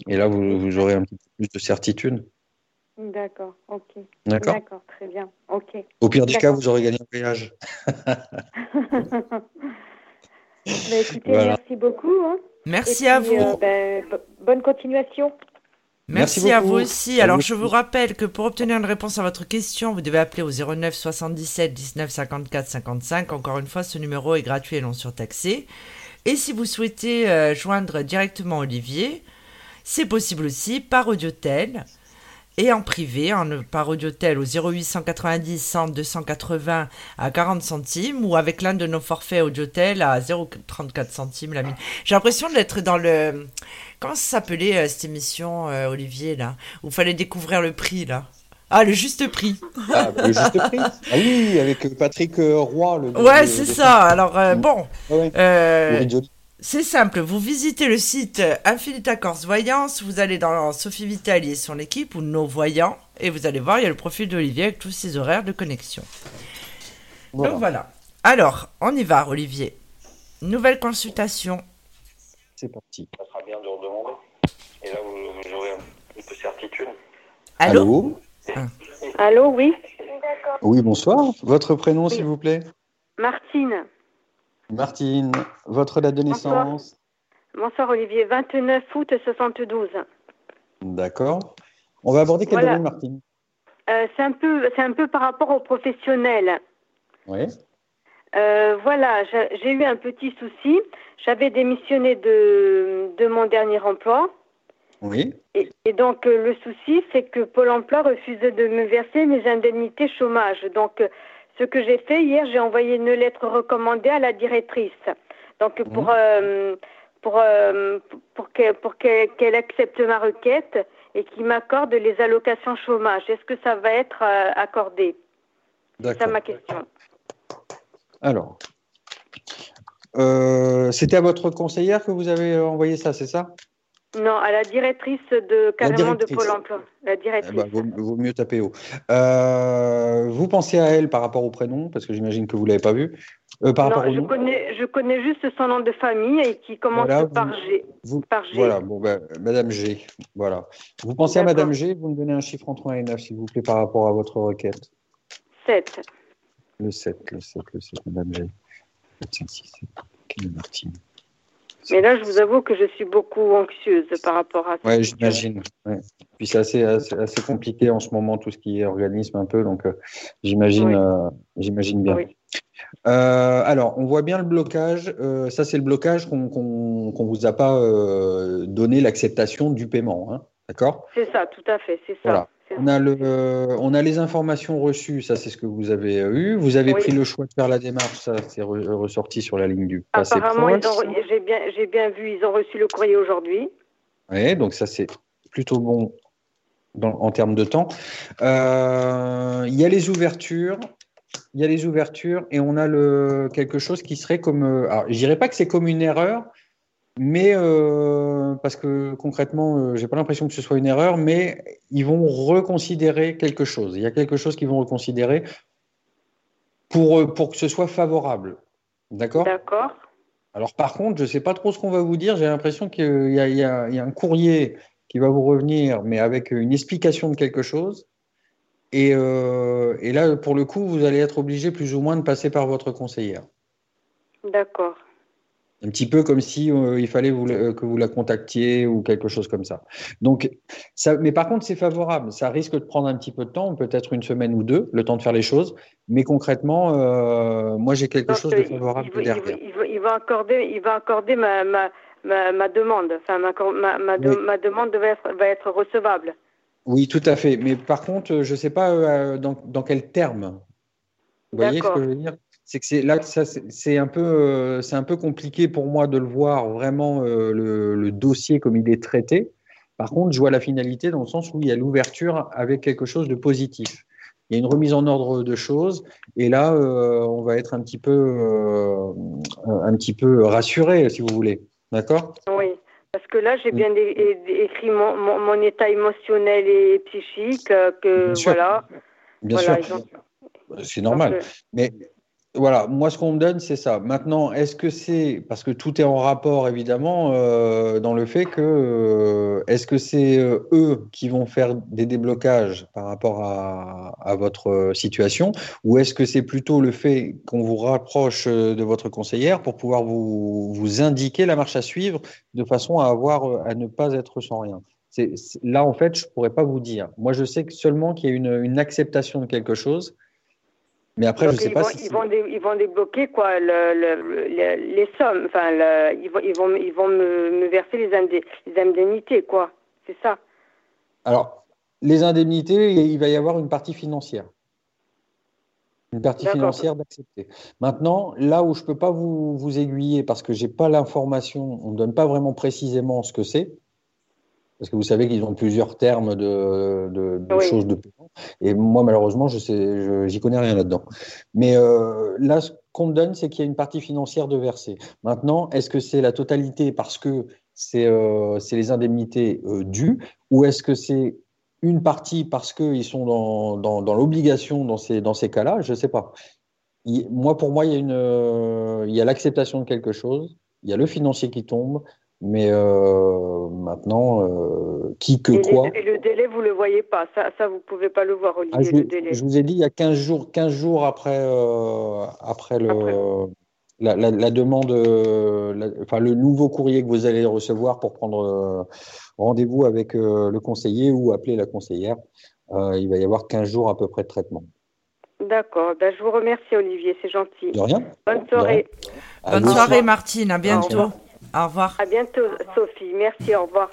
Et là, vous, vous, aurez un petit peu plus de certitude. D'accord, ok. D'accord. très bien. Ok. Au pire des cas, vous aurez gagné un voyage. Bah, écoutez, merci beaucoup. Hein. Merci à vous. Euh, ben, bonne continuation. Merci, à vous aussi. Alors, je vous rappelle que pour obtenir une réponse à votre question, vous devez appeler au 09 77 19 54 55. Encore une fois, ce numéro est gratuit et non surtaxé. Et si vous souhaitez euh, joindre directement Olivier, c'est possible aussi par audiotel et en privé, en, par audiotel au 0890 100 280 à 40 centimes ou avec l'un de nos forfaits audiotel à 0,34 centimes la minute. J'ai l'impression d'être dans le... Comment ça s'appelait euh, cette émission, euh, Olivier, là Où fallait découvrir le prix, là? Ah, le juste prix. Ah, le juste prix. Ah oui, avec Patrick euh, Roy. Le, ouais, c'est ça. Alors, bon. C'est simple, vous visitez le site Infinita Corse Voyance, vous allez dans Sophie Vitali et son équipe ou nos voyants, et vous allez voir, il y a le profil d'Olivier avec tous ses horaires de connexion. Voilà. Donc voilà. Alors, on y va, Olivier. Nouvelle consultation. C'est parti. Ça sera bien de redemander. Et là, vous, aurez un peu de certitude. Allô Allô, Allô oui. Oui, bonsoir. Votre prénom, s'il vous plaît? Martine. Martine, votre date de naissance Bonsoir, Olivier, 29 août 72. D'accord. On va aborder quel domaine, Martine euh, C'est un, peu, un peu par rapport aux professionnels. Oui. Euh, voilà, j'ai eu un petit souci. J'avais démissionné de, de, mon dernier emploi. Oui. Et, et donc, euh, le souci, c'est que Pôle emploi refusait de me verser mes indemnités chômage. Donc, ce que j'ai fait hier, j'ai envoyé une lettre recommandée à la directrice. Donc pour mhm. euh, pour euh, pour qu'elle pour qu'elle accepte ma requête et qui m'accorde les allocations chômage. Est-ce que ça va être euh, accordé? C'est ça ma question. Alors, euh, c'était à votre conseillère que vous avez envoyé ça, c'est ça? Non, à la directrice de carrément de Pôle emploi. La directrice. Eh ben, vaut, mieux taper haut. Euh, vous pensez à elle par rapport au prénom, parce que j'imagine que vous ne l'avez pas vu. Euh, par non, je, connais, je connais juste son nom de famille et qui commence par, G, Voilà, bon, ben, Madame G. Voilà. Vous pensez à Madame G, vous me donnez un chiffre entre 1 et 9, s'il vous plaît, par rapport à votre requête. 7. Le 7, le 7, le 7, Madame G. 5, 6, 7. Martine? Mais là, je vous avoue que je suis beaucoup anxieuse par rapport à ça. Oui, j'imagine. Puis c'est assez, assez, compliqué en ce moment, tout ce qui est organisme un peu, donc euh, j'imagine euh, j'imagine bien. Euh, alors, on voit bien le blocage. ça, c'est le blocage qu'on ne vous a pas donné l'acceptation du paiement. Hein, D'accord? C'est ça, tout à fait, c'est ça. Voilà. On a, le, on a les informations reçues, ça c'est ce que vous avez eu. Vous avez pris le choix de faire la démarche, ça c'est ressorti sur la ligne du passé Apparemment, j'ai bien, bien, vu, ils ont reçu le courrier aujourd'hui. Oui, donc ça c'est plutôt bon en termes de temps. Euh, il y a les ouvertures, il y a les ouvertures et on a le, quelque chose qui serait comme. Euh, alors, je dirais pas que c'est comme une erreur, mais euh, parce que concrètement, euh, j'ai pas l'impression que ce soit une erreur, mais ils vont reconsidérer quelque chose. Il y a quelque chose qu'ils vont reconsidérer pour, euh, pour que ce soit favorable. D'accord? D'accord. Alors par contre, je ne sais pas trop ce qu'on va vous dire. J'ai l'impression qu'il y, y, a un courrier qui va vous revenir, mais avec une explication de quelque chose. Et, et là, pour le coup, vous allez être obligé plus ou moins de passer par votre conseillère. D'accord. Un petit peu comme si euh, il fallait euh, que vous la contactiez ou quelque chose comme ça. Donc, ça, mais par contre, c'est favorable. Ça risque de prendre un petit peu de temps, peut-être une semaine ou deux, le temps de faire les choses. Mais concrètement, euh, moi, j'ai quelque chose de favorable il, derrière. Il, va accorder, il va accorder ma, ma, ma, demande. Enfin, ma, ma, demande va être, va être, recevable. Oui, tout à fait. Mais par contre, je ne sais pas dans, dans quel terme. Vous voyez ce que je veux dire? C'est que c'est là c'est un peu euh, c'est un peu compliqué pour moi de le voir vraiment euh, le, dossier comme il est traité. Par contre, je vois la finalité dans le sens où il y a l'ouverture avec quelque chose de positif. Il y a une remise en ordre de choses et là euh, on va être un petit peu un petit peu rassuré si vous voulez. D'accord? Oui. Parce que là, j'ai bien écrit mon, mon, état émotionnel et psychique, que voilà. Bien sûr. C'est normal. Mais voilà, moi ce qu'on me donne, c'est ça. Maintenant, est-ce que c'est parce que tout est en rapport évidemment euh, dans le fait que euh, est-ce que c'est euh, eux qui vont faire des déblocages par rapport à, à votre situation, ou est-ce que c'est plutôt le fait qu'on vous rapproche de votre conseillère pour pouvoir vous, vous indiquer la marche à suivre de façon à avoir à ne pas être sans rien? C'est, là en fait, je pourrais pas vous dire. Moi, je sais que seulement qu'il y a une, une acceptation de quelque chose mais après, je sais pas si ils vont, ils vont débloquer quoi, les sommes. Enfin, ils vont, ils vont, ils vont me, verser les, les indemnités, quoi. C'est ça. Alors, les indemnités, il va y avoir une partie financière. Une partie financière d'accepter. Maintenant, là où je ne peux pas vous, vous aiguiller parce que je n'ai pas l'information, on ne donne pas vraiment précisément ce que c'est, parce que vous savez qu'ils ont plusieurs termes de, de, choses de paiement. Et moi, malheureusement, je sais, j'y connais rien là-dedans. Mais euh, là, ce qu'on me donne, c'est qu'il y a une partie financière de verser. Maintenant, est-ce que c'est la totalité parce que c'est euh, les indemnités euh, dues, ou est-ce que c'est une partie parce qu'ils sont dans, dans, dans l'obligation dans ces, dans ces cas-là? Je ne sais pas. moi, pour moi, il y a, une, euh, il y a l'acceptation de quelque chose, il y a le financier qui tombe, mais euh, maintenant, euh, qui que quoi. et le délai, vous ne le voyez pas. Ça, ça vous ne pouvez pas le voir, Olivier, ah, je, le délai. Je vous ai dit, il y a 15 jours, 15 jours après, euh, après, le, La, la, demande, enfin, le nouveau courrier que vous allez recevoir pour prendre rendez-vous avec le conseiller ou appeler la conseillère. il va y avoir 15 jours à peu près de traitement. D'accord. Ben, je vous remercie, Olivier. C'est gentil. De rien. Bonne soirée. Bonne soirée, Martine. À bientôt. Au revoir. À bientôt, Sophie. Merci, au revoir.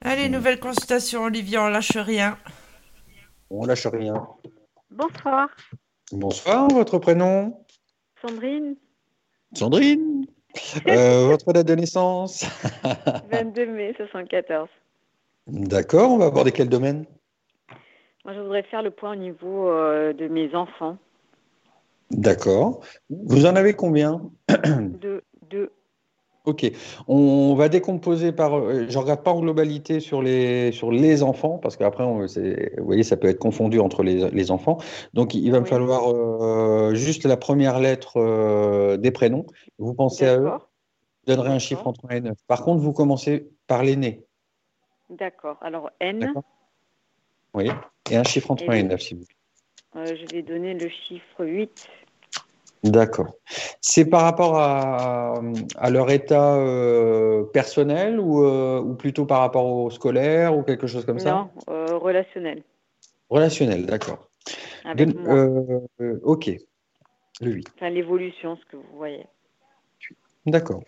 Allez, nouvelle consultation, Olivier, on lâche rien. On lâche rien. Bonsoir. Bonsoir, votre prénom? Sandrine. Sandrine? Euh, Votre date de naissance? 22 mai 74. D'accord, on va aborder quel domaine? Moi, je voudrais faire le point au niveau euh, de mes enfants. D'accord. Vous en avez combien? Deux, deux. Ok, on va décomposer par. euh, Je regarde pas en globalité sur les sur les enfants parce qu'après, vous voyez, ça peut être confondu entre les, les enfants. Donc, il va me falloir euh, juste la première lettre euh, des prénoms. Vous pensez à eux, je donnerai un chiffre entre 1 et 9. Par contre, vous commencez par l'aîné, D'accord. Alors, N, Oui, et un chiffre entre Et 1 et oui. 9, s'il vous plaît. euh, je vais donner le chiffre 8. D'accord. C'est par rapport à, à leur état euh, personnel ou, euh, ou plutôt par rapport au scolaire ou quelque chose comme ça? Non, euh, relationnel. Relationnel, d'accord. Avec De- moi. ok, le 8. Enfin, l'évolution, ce que vous voyez. D'accord.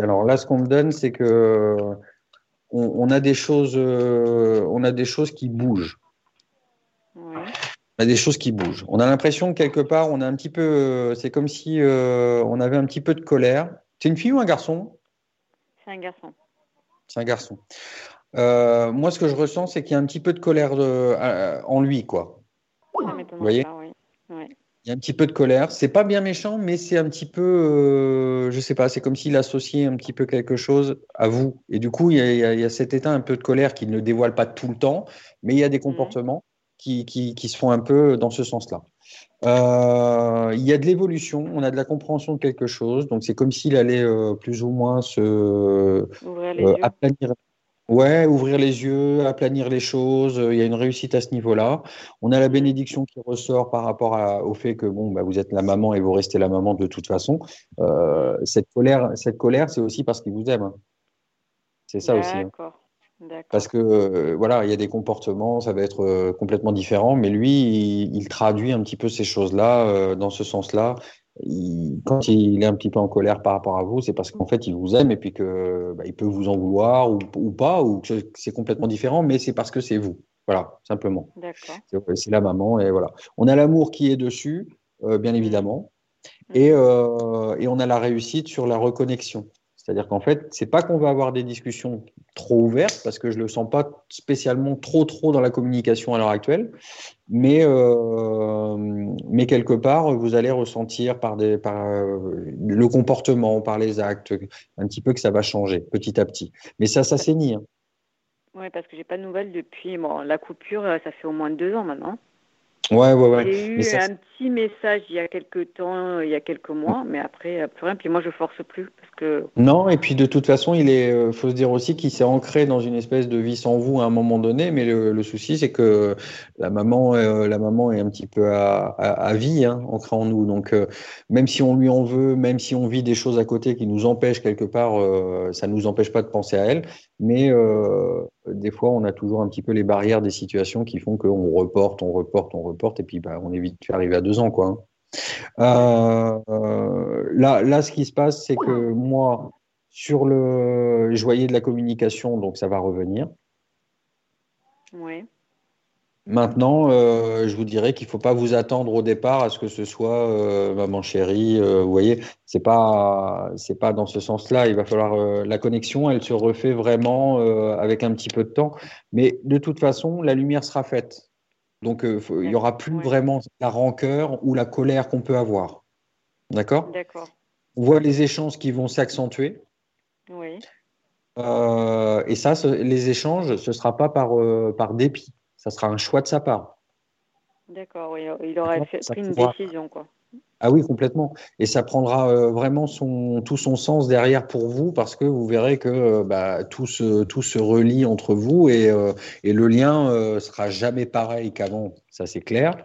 Alors là, ce qu'on me donne, c'est que on, on a des choses, euh, on a des choses qui bougent. On a des choses qui bougent. On a l'impression que quelque part, on a un petit peu, euh, c'est comme si euh, on avait un petit peu de colère. C'est une fille ou un garçon? C'est un garçon. C'est un garçon. Moi, ce que je ressens, c'est qu'il y a un petit peu de colère de- en lui, quoi. Ça Vous m'étonnerait voyez? pas, oui. Ouais. Il y a un petit peu de colère. C'est pas bien méchant, mais c'est un petit peu, euh, je sais pas, c'est comme s'il associait un petit peu quelque chose à vous. Et du coup, il y a, il y a- il y a cet état un peu de colère qu'il ne dévoile pas tout le temps, mais il y a des comportements qui, qui, qui se font un peu dans ce sens-là. Euh, il y a de l'évolution, on a de la compréhension de quelque chose, donc c'est comme s'il allait euh, plus ou moins se euh, aplanir. Ouais, ouvrir les yeux, aplanir les choses. euh, Il y a une réussite à ce niveau-là. On a la bénédiction qui ressort par rapport à- au fait que bon, bah, vous êtes la maman et vous restez la maman de toute façon. Euh, cette colère, cette colère, c'est aussi parce qu'il vous aime. hein. C'est ça aussi. hein. Parce que euh, voilà, il y a des comportements, ça va être euh, complètement différent, mais lui, il, il traduit un petit peu ces choses-là dans ce sens-là. Il- quand il est un petit peu en colère par rapport à vous, c'est parce qu'en fait, il vous aime et puis que bah, il peut vous en vouloir ou, ou pas, ou que c'est complètement différent, mais c'est parce que c'est vous. Voilà, simplement. D'accord. C'est la maman et voilà. On a l'amour qui est dessus, euh, bien évidemment, Mhm. et, euh, et on a la réussite sur la reconnexion. C'est-à-dire qu'en fait, c'est pas qu'on va avoir des discussions trop ouvertes, parce que je le sens pas spécialement trop trop dans la communication à l'heure actuelle, mais euh, mais quelque part, vous allez ressentir par des par euh, le comportement, par les actes, un petit peu que ça va changer petit à petit. Mais ça s'assainit. Hein. Oui, parce que j'ai pas de nouvelles depuis. Bon, la coupure, euh, ça fait au moins deux ans maintenant. Ouais, ouais, ouais. J'ai eu Mais ça, un petit message il y a quelques temps, il y a quelques mois, mais après, plus rien. Puis moi, je force plus parce Non, et puis de toute façon, il euh, faut se dire aussi qu'il s'est ancré dans une espèce de vie sans vous à un moment donné. Mais le, souci, c'est que la maman, euh, la maman est un petit peu à, vie, hein, ancrée en nous. Donc, euh, même si on lui en veut, même si on vit des choses à côté qui nous empêchent quelque part, euh, ça nous empêche pas de penser à elle. Mais des fois, on a toujours un petit peu les barrières des situations qui font qu'on reporte, on reporte, on reporte, et puis bah, on est vite arriver à deux ans, quoi. Euh, là, là, ce qui se passe, c'est que moi, sur le, voyais de la communication, donc ça va revenir. Oui. Maintenant, euh, je vous dirais qu'il faut pas vous attendre au départ à ce que ce soit euh, maman chérie. euh, vous voyez, c'est pas, c'est pas dans ce sens-là. Il va falloir la connexion, elle se refait vraiment avec un petit peu de temps. Mais de toute façon, la lumière sera faite. Donc, euh, il y aura plus Ouais. vraiment la rancœur ou la colère qu'on peut avoir. D'accord? D'accord. On voit les échanges qui vont s'accentuer. Oui. Euh, et ça, ce- les échanges, ce sera pas par, euh, par dépit. Ça sera un choix de sa part. D'accord. Oui. Il fait, ça pris une décision, quoi. Ah oui, complètement. Et ça prendra euh, vraiment son, tout son sens derrière pour vous parce que vous verrez que euh, bah, tout, se, tout se relie entre vous et, euh, et le lien sera jamais pareil qu'avant, ça c'est clair.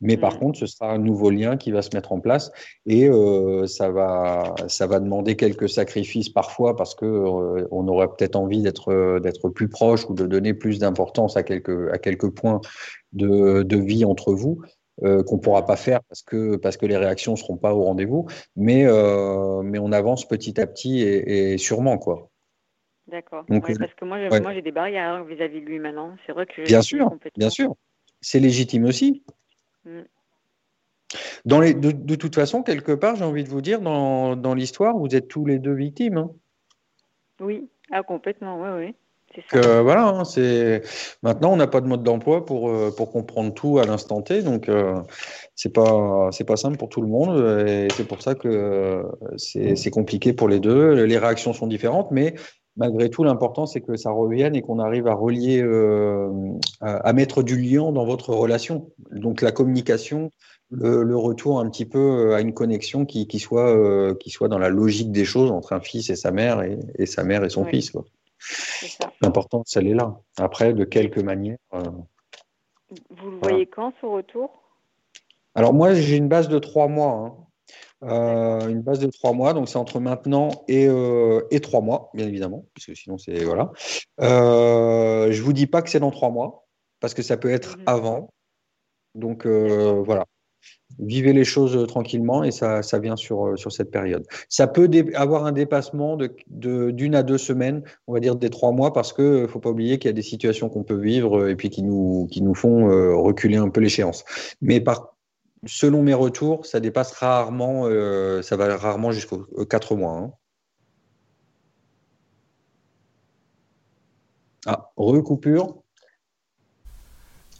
Mais par Mhm. contre, ce sera un nouveau lien qui va se mettre en place et ça, va, ça va demander quelques sacrifices parfois parce que on aurait peut-être envie d'être d'être plus proche ou de donner plus d'importance à quelques, à quelques points de, de vie entre vous euh, qu'on pourra pas faire parce que parce que les réactions seront pas au rendez-vous, mais euh, mais on avance petit à petit et, et sûrement quoi. D'accord. Ouais, euh, parce que moi, j'ai- ouais. des barrières vis-à-vis de lui maintenant. C'est vrai que Bien sûr, bien sûr, c'est légitime aussi. Mm. Dans les, de, de toute façon, quelque part, j'ai envie de vous dire, dans, dans l'histoire, vous êtes tous les deux victimes. hein. Oui, ah, complètement, oui, oui. Voilà, hein, c'est maintenant on n'a pas de mode d'emploi pour euh, pour comprendre tout à l'instant T, donc euh, c'est pas c'est pas simple pour tout le monde et c'est pour ça que euh, c'est compliqué pour les deux. Les réactions sont différentes, mais malgré tout, l'important c'est que ça revienne et qu'on arrive à relier, euh, à, à mettre du lien dans votre relation. Donc la communication, le, le retour un petit peu à une connexion qui qui soit euh, qui soit dans la logique des choses entre un fils et sa mère et, et sa mère et son Oui. fils. quoi. L'important, elle est là. Après, de quelque manière. euh, Vous le Voilà. voyez quand, ce retour? Alors, moi, j'ai une base de trois mois. hein. Euh, une base de trois mois, donc c'est entre maintenant et, euh, et trois mois, bien évidemment, parce que sinon, c'est. Voilà. Euh, je vous dis pas que c'est dans trois mois, parce que ça peut être Mhm. avant. Donc, voilà. Vivez les choses tranquillement et ça, ça vient sur, euh, sur cette période. Ça peut avoir un dépassement de, de- d'une à deux semaines, on va dire des trois mois, parce que euh, faut pas oublier qu'il y a des situations qu'on peut vivre euh, et puis qui nous, qui nous font euh, reculer un peu l'échéance. Mais par, selon mes retours, ça dépasse rarement, euh, ça va rarement jusqu'aux euh, quatre mois. hein. Ah, recoupure.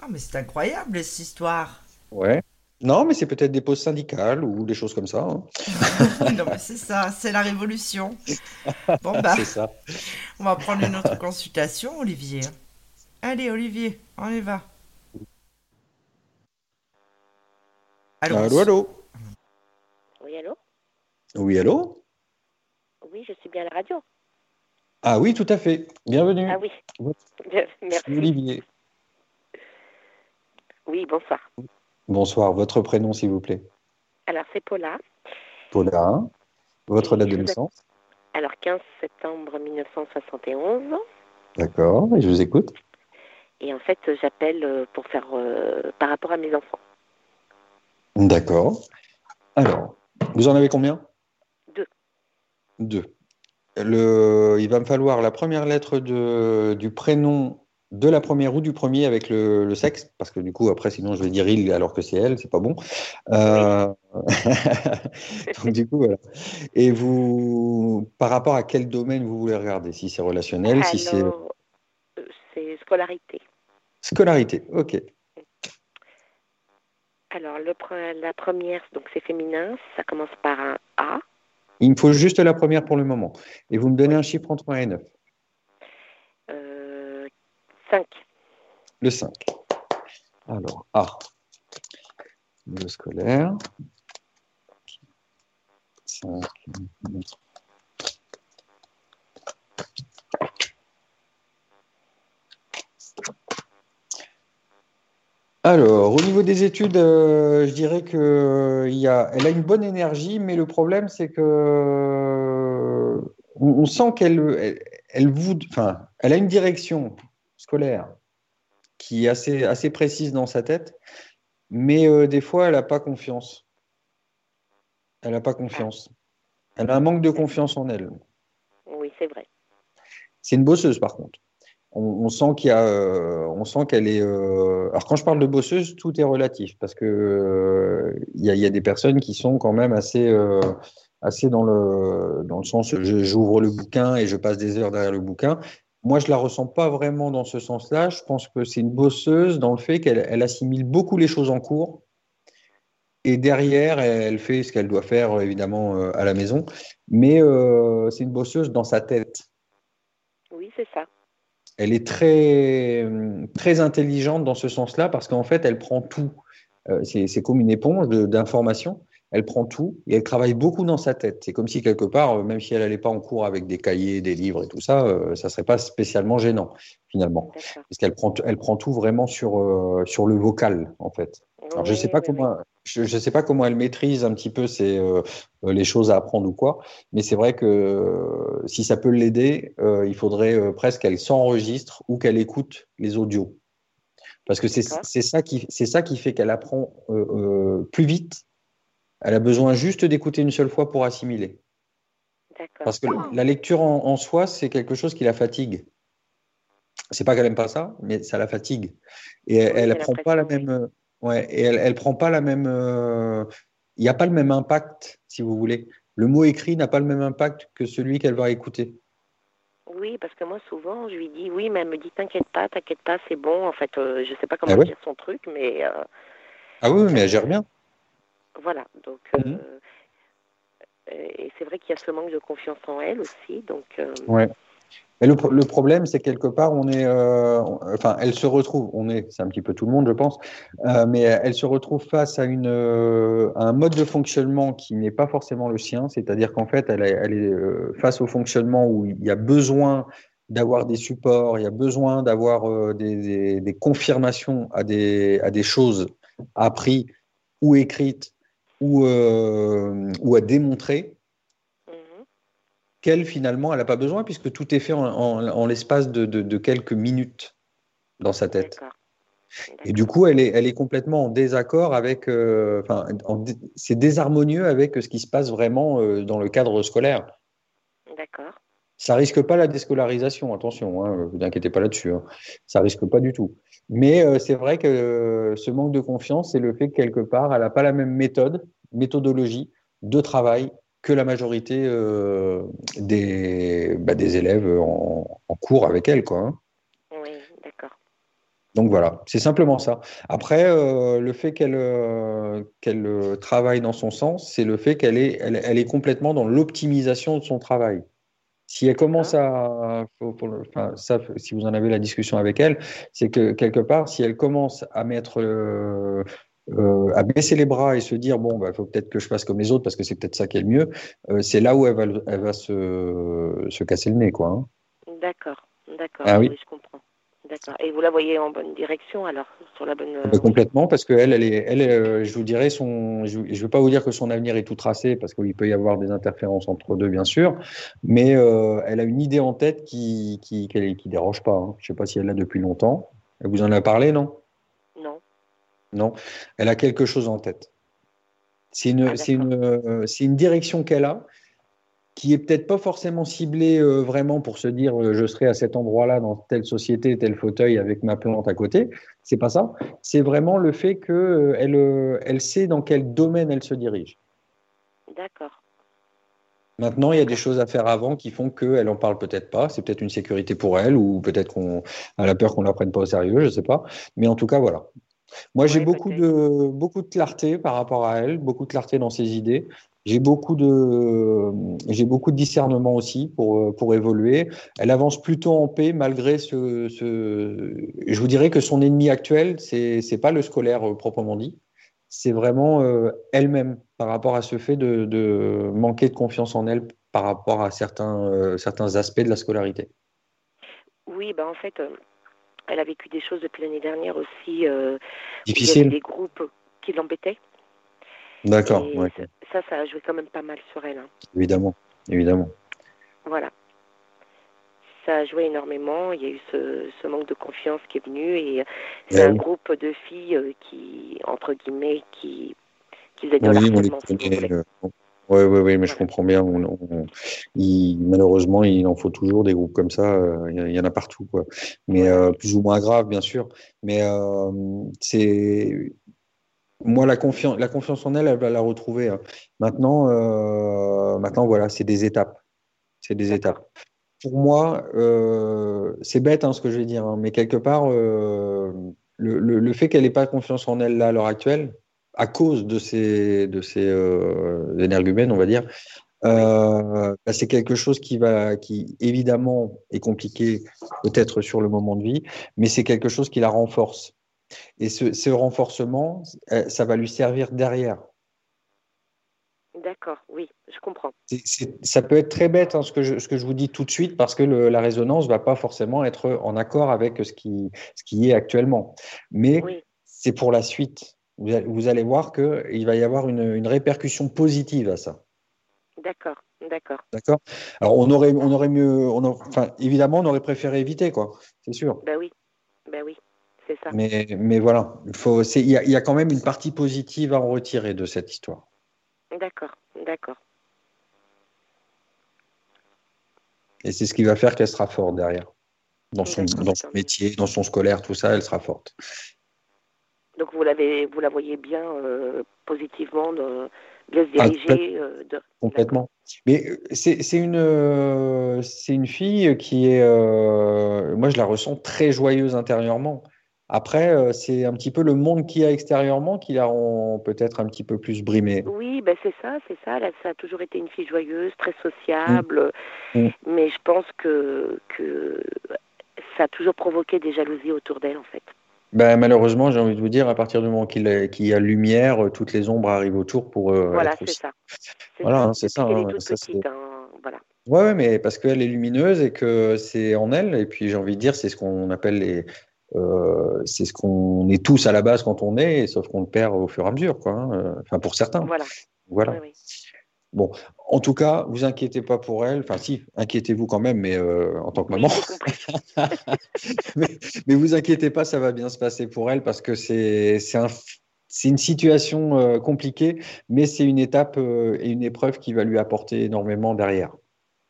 Ah, mais c'est incroyable cette histoire. Ouais. Non, mais c'est peut-être des pauses syndicales ou des choses comme ça. hein. non, mais c'est ça, c'est la révolution. Bon, bah, C'est ça. on va prendre une autre consultation, Olivier. Allez, Olivier, on y va. Allô, Allô, allô. Oui, allô? Oui, allô? Oui, je suis bien à la radio. Ah oui, tout à fait. Bienvenue. Ah oui. Merci. Olivier. Oui, bonsoir. Bonsoir. Votre prénom, s'il vous plaît. Alors, c'est Paula. Paula. Votre date de naissance. Alors, 15 septembre 1971. D'accord. Et je vous écoute. Et en fait, j'appelle euh, pour faire euh, par rapport à mes enfants. D'accord. Alors, vous en avez combien? Deux. Deux. Le, il va me falloir la première lettre de, du prénom de la première ou du premier avec le, le sexe, parce que du coup, après, sinon, je vais dire il alors que c'est elle, c'est pas bon. Euh, Donc, du coup, voilà. Et vous, par rapport à quel domaine vous voulez regarder? Si c'est relationnel, si c'est c'est scolarité. scolarité. Ok. Alors, le, la première, donc c'est féminin, ça commence par un A. Il me faut juste la première pour le moment. Et vous me donnez un chiffre entre 1 et 9. Euh, 5. Le 5. Alors, A. Le scolaire. 5. Alors, au niveau des études, euh, je dirais que il y a, elle a une bonne énergie, mais le problème, c'est que on, on sent qu'elle, elle, elle elle a une direction scolaire qui est assez, assez précise dans sa tête, mais euh, des fois, elle n'a pas confiance. Elle n'a pas confiance. Elle a un manque de confiance en elle. Oui, c'est vrai. C'est une bosseuse, par contre. On, on sent qu'il y a, euh, on sent qu'elle est. euh, Alors, quand je parle de bosseuse, tout est relatif parce que il y, y a des personnes qui sont quand même assez, assez dans le, dans le sens. J'ouvre le bouquin et je passe des heures derrière le bouquin. Moi, je la ressens pas vraiment dans ce sens-là. Je pense que c'est une bosseuse dans le fait qu'elle elle assimile beaucoup les choses en cours. Et derrière, elle fait ce qu'elle doit faire, évidemment, euh, à la maison. Mais euh, c'est une bosseuse dans sa tête Oui, c'est ça. elle est très, très intelligente dans ce sens-là parce qu'en fait, elle prend tout. Euh, c'est comme une éponge d'informations. Elle prend tout et elle travaille beaucoup dans sa tête. C'est comme si quelque part, euh, même si elle n'allait pas en cours avec des cahiers, des livres et tout ça, euh, ça serait pas spécialement gênant finalement, parce qu'elle prend, elle prend tout vraiment sur euh, sur le vocal en fait. Alors, je Oui, sais pas oui, comment, je, je sais pas comment elle maîtrise un petit peu euh, euh, les choses à apprendre ou quoi, mais c'est vrai que si ça peut l'aider, il faudrait presque qu'elle s'enregistre ou qu'elle écoute les audios, parce que c'est ça qui ça qui fait qu'elle apprend plus vite. Elle a besoin juste d'écouter une seule fois pour assimiler, parce que la lecture en, en soi c'est quelque chose qui la fatigue. C'est pas qu'elle aime pas ça, mais ça la fatigue. Et elle, Oui, elle j'ai apprend pas la même, Ouais, et elle, elle prend pas la même. euh, Il n'y a pas le même impact, si vous voulez. Le mot écrit n'a pas le même impact que celui qu'elle va écouter. Oui, parce que moi, souvent, je lui dis oui, mais elle me dit t'inquiète pas, t'inquiète pas, c'est bon. En fait, euh, je sais pas comment Ah ouais dire son truc, mais euh, Ah oui, mais elle gère bien. Voilà. Donc, Mhm. euh, et c'est vrai qu'il y a ce manque de confiance en elle aussi. Donc, euh, Ouais. Mais le, pro- le problème, c'est quelque part, on est, euh, enfin, elle se retrouve, on est, c'est un petit peu tout le monde, je pense, euh, mais elle se retrouve face à une, euh, à un mode de fonctionnement qui n'est pas forcément le sien. C'est-à-dire qu'en fait, elle est, elle est euh, face au fonctionnement où il y a besoin d'avoir des supports, il y a besoin d'avoir euh, des, des- des confirmations à des, à des choses apprises ou écrites ou, euh, ou à démontrer mhm. qu'elle, finalement, elle n'a pas besoin, puisque tout est fait en, en- en l'espace de, de- de quelques minutes dans sa tête. Et du coup, elle est, elle est complètement en désaccord avec, euh, enfin, c'est désharmonieux avec ce qui se passe vraiment euh, dans le cadre scolaire. D'accord. Ça risque pas la déscolarisation, attention, hein, vous inquiétez pas là-dessus. hein. Ça risque pas du tout. Mais euh, c'est vrai que euh, ce manque de confiance, c'est le fait que quelque part, elle n'a pas la même méthode, méthodologie de travail que la majorité euh, des, bah, des élèves en, en cours avec elle, quoi. hein. Oui, d'accord. Donc voilà, c'est simplement ça. Après, le fait qu'elle travaille dans son sens, c'est le fait qu'elle est, elle, elle est complètement dans l'optimisation de son travail. Si elle commence à, faut le- enfin, ça, si vous en avez la discussion avec elle, c'est que quelque part, si elle commence à mettre, euh, euh, à baisser les bras et se dire bon, bah, faut peut-être que je fasse comme les autres parce que c'est peut-être ça qui est le mieux, euh, c'est là où elle va, elle va se, se casser le nez, quoi. hein. D'accord. D'accord. Ah oui. je comprends. D'accord. Et vous la voyez en bonne direction alors, sur la bonne. Bah, complètement, parce que elle, elle est, elle, euh, je vous dirais, son, je ne veux pas vous dire que son avenir est tout tracé, parce qu'il peut y avoir des interférences entre deux, bien sûr, mais euh, elle a une idée en tête qui qui, qui, qui déroge pas. hein. Je ne sais pas si elle l'a depuis longtemps. Elle vous en a parlé, non? Non. Non. Elle a quelque chose en tête. C'est une, Ah, c'est une, euh, c'est une direction qu'elle a, qui est peut-être pas forcément ciblée euh, vraiment pour se dire euh, je serai à cet endroit-là dans telle société, tel fauteuil avec ma plante à côté. C'est pas ça. C'est vraiment le fait que euh, elle, euh, elle sait dans quel domaine elle se dirige. D'accord. Maintenant, il y a des choses à faire avant qui font qu'elle en parle peut-être pas. C'est peut-être une sécurité pour elle ou peut-être qu'on a peur qu'on la prenne pas au sérieux, je sais pas. Mais en tout cas, voilà. Moi, j'ai beaucoup de beaucoup de clarté par rapport à elle, beaucoup de clarté dans ses idées. J'ai beaucoup de j'ai beaucoup de discernement aussi pour pour évoluer. Elle avance plutôt en paix malgré ce, ce je vous dirais que son ennemi actuel, c'est c'est pas le scolaire euh, proprement dit, c'est vraiment euh, elle-même par rapport à ce fait de, de manquer de confiance en elle par rapport à certains euh, certains aspects de la scolarité. Oui, bah en fait, euh, elle a vécu des choses depuis l'année dernière aussi. euh, où Il y Difficile. avait des groupes qui l'embêtaient. D'accord, ouais, ça, ça a joué quand même pas mal sur elle. hein. évidemment, évidemment. Voilà. Ça a joué énormément. Il y a eu ce, ce manque de confiance qui est venu et euh, c'est Eh un oui. groupe de filles euh, qui, entre guillemets, qui, qui faisaient de Oui, Oui, oui, oui, mais je comprends bien. On- on- il- malheureusement, il en faut toujours des groupes comme ça. euh, Il y, en a partout, quoi. Mais euh, plus ou moins grave, bien sûr. Mais euh, c'est moi la confiance, la confiance en elle, elle va la retrouver. hein. Maintenant, euh, maintenant, voilà, c'est des étapes. C'est des étapes. Pour moi, euh, c'est bête hein, ce que je vais dire, hein, mais quelque part, euh, le, le, le fait qu'elle n'ait pas confiance en elle là à l'heure actuelle, à cause de ces, de ces énergumènes, on va dire, bah, c'est quelque chose qui va, qui évidemment est compliqué peut-être sur le moment de vie, mais c'est quelque chose qui la renforce. Et ce, ce renforcement, euh, ça va lui servir derrière. D'accord, oui, je comprends. Ça peut être très bête hein, ce, que je, ce que je vous dis tout de suite parce que le- la résonance va pas forcément être en accord avec ce qui, ce qui est actuellement. Mais Oui, c'est pour la suite. Vous, allez- vous allez voir qu'il va y avoir une, une répercussion positive à ça. d'accord, d'accord. D'accord? Alors, on aurait, on aurait mieux. On aurait- enfin, évidemment, on aurait préféré éviter, quoi. C'est sûr. Ben oui, ben oui, c'est ça. Mais, mais voilà, il y, y a quand même une partie positive à en retirer de cette histoire. D'accord, d'accord. Et c'est ce qui va faire qu'elle sera forte derrière. Dans son, dans son métier, dans son scolaire, tout ça, elle sera forte. Donc vous l'avez, vous la voyez bien euh, positivement, de, bien se Ah, diriger. euh, de... Complètement. Mais euh, c'est c'est une, euh, c'est une fille qui est, moi je la ressens très joyeuse intérieurement. Après, euh, c'est un petit peu le monde qu'il y a extérieurement qui la rend peut-être un petit peu plus brimée. Oui, ben c'est ça, c'est ça. Là, ça a toujours été une fille joyeuse, très sociable. Mm. Mais je pense que, que ça a toujours provoqué des jalousies autour d'elle, en fait. Ben, malheureusement, j'ai envie de vous dire, à partir du moment qu'il y, a lumière, euh, toutes les ombres arrivent autour pour euh, voilà, c'est ça. Voilà, c'est ça, hein, hein, voilà. Ouais, mais parce qu'elle est lumineuse et que c'est en elle. Et puis j'ai envie de dire, c'est ce qu'on appelle les, euh, c'est ce qu'on est tous à la base quand on est, sauf qu'on le perd au fur et à mesure, quoi. hein, Enfin, pour certains. Voilà. Voilà. Oui, oui. Bon, en tout cas, vous inquiétez pas pour elle. Enfin, si, inquiétez-vous quand même, mais euh, en tant que maman. mais, mais vous inquiétez pas, ça va bien se passer pour elle parce que c'est c'est un, c'est une situation euh, compliquée, mais c'est une étape et une épreuve qui va lui apporter énormément derrière.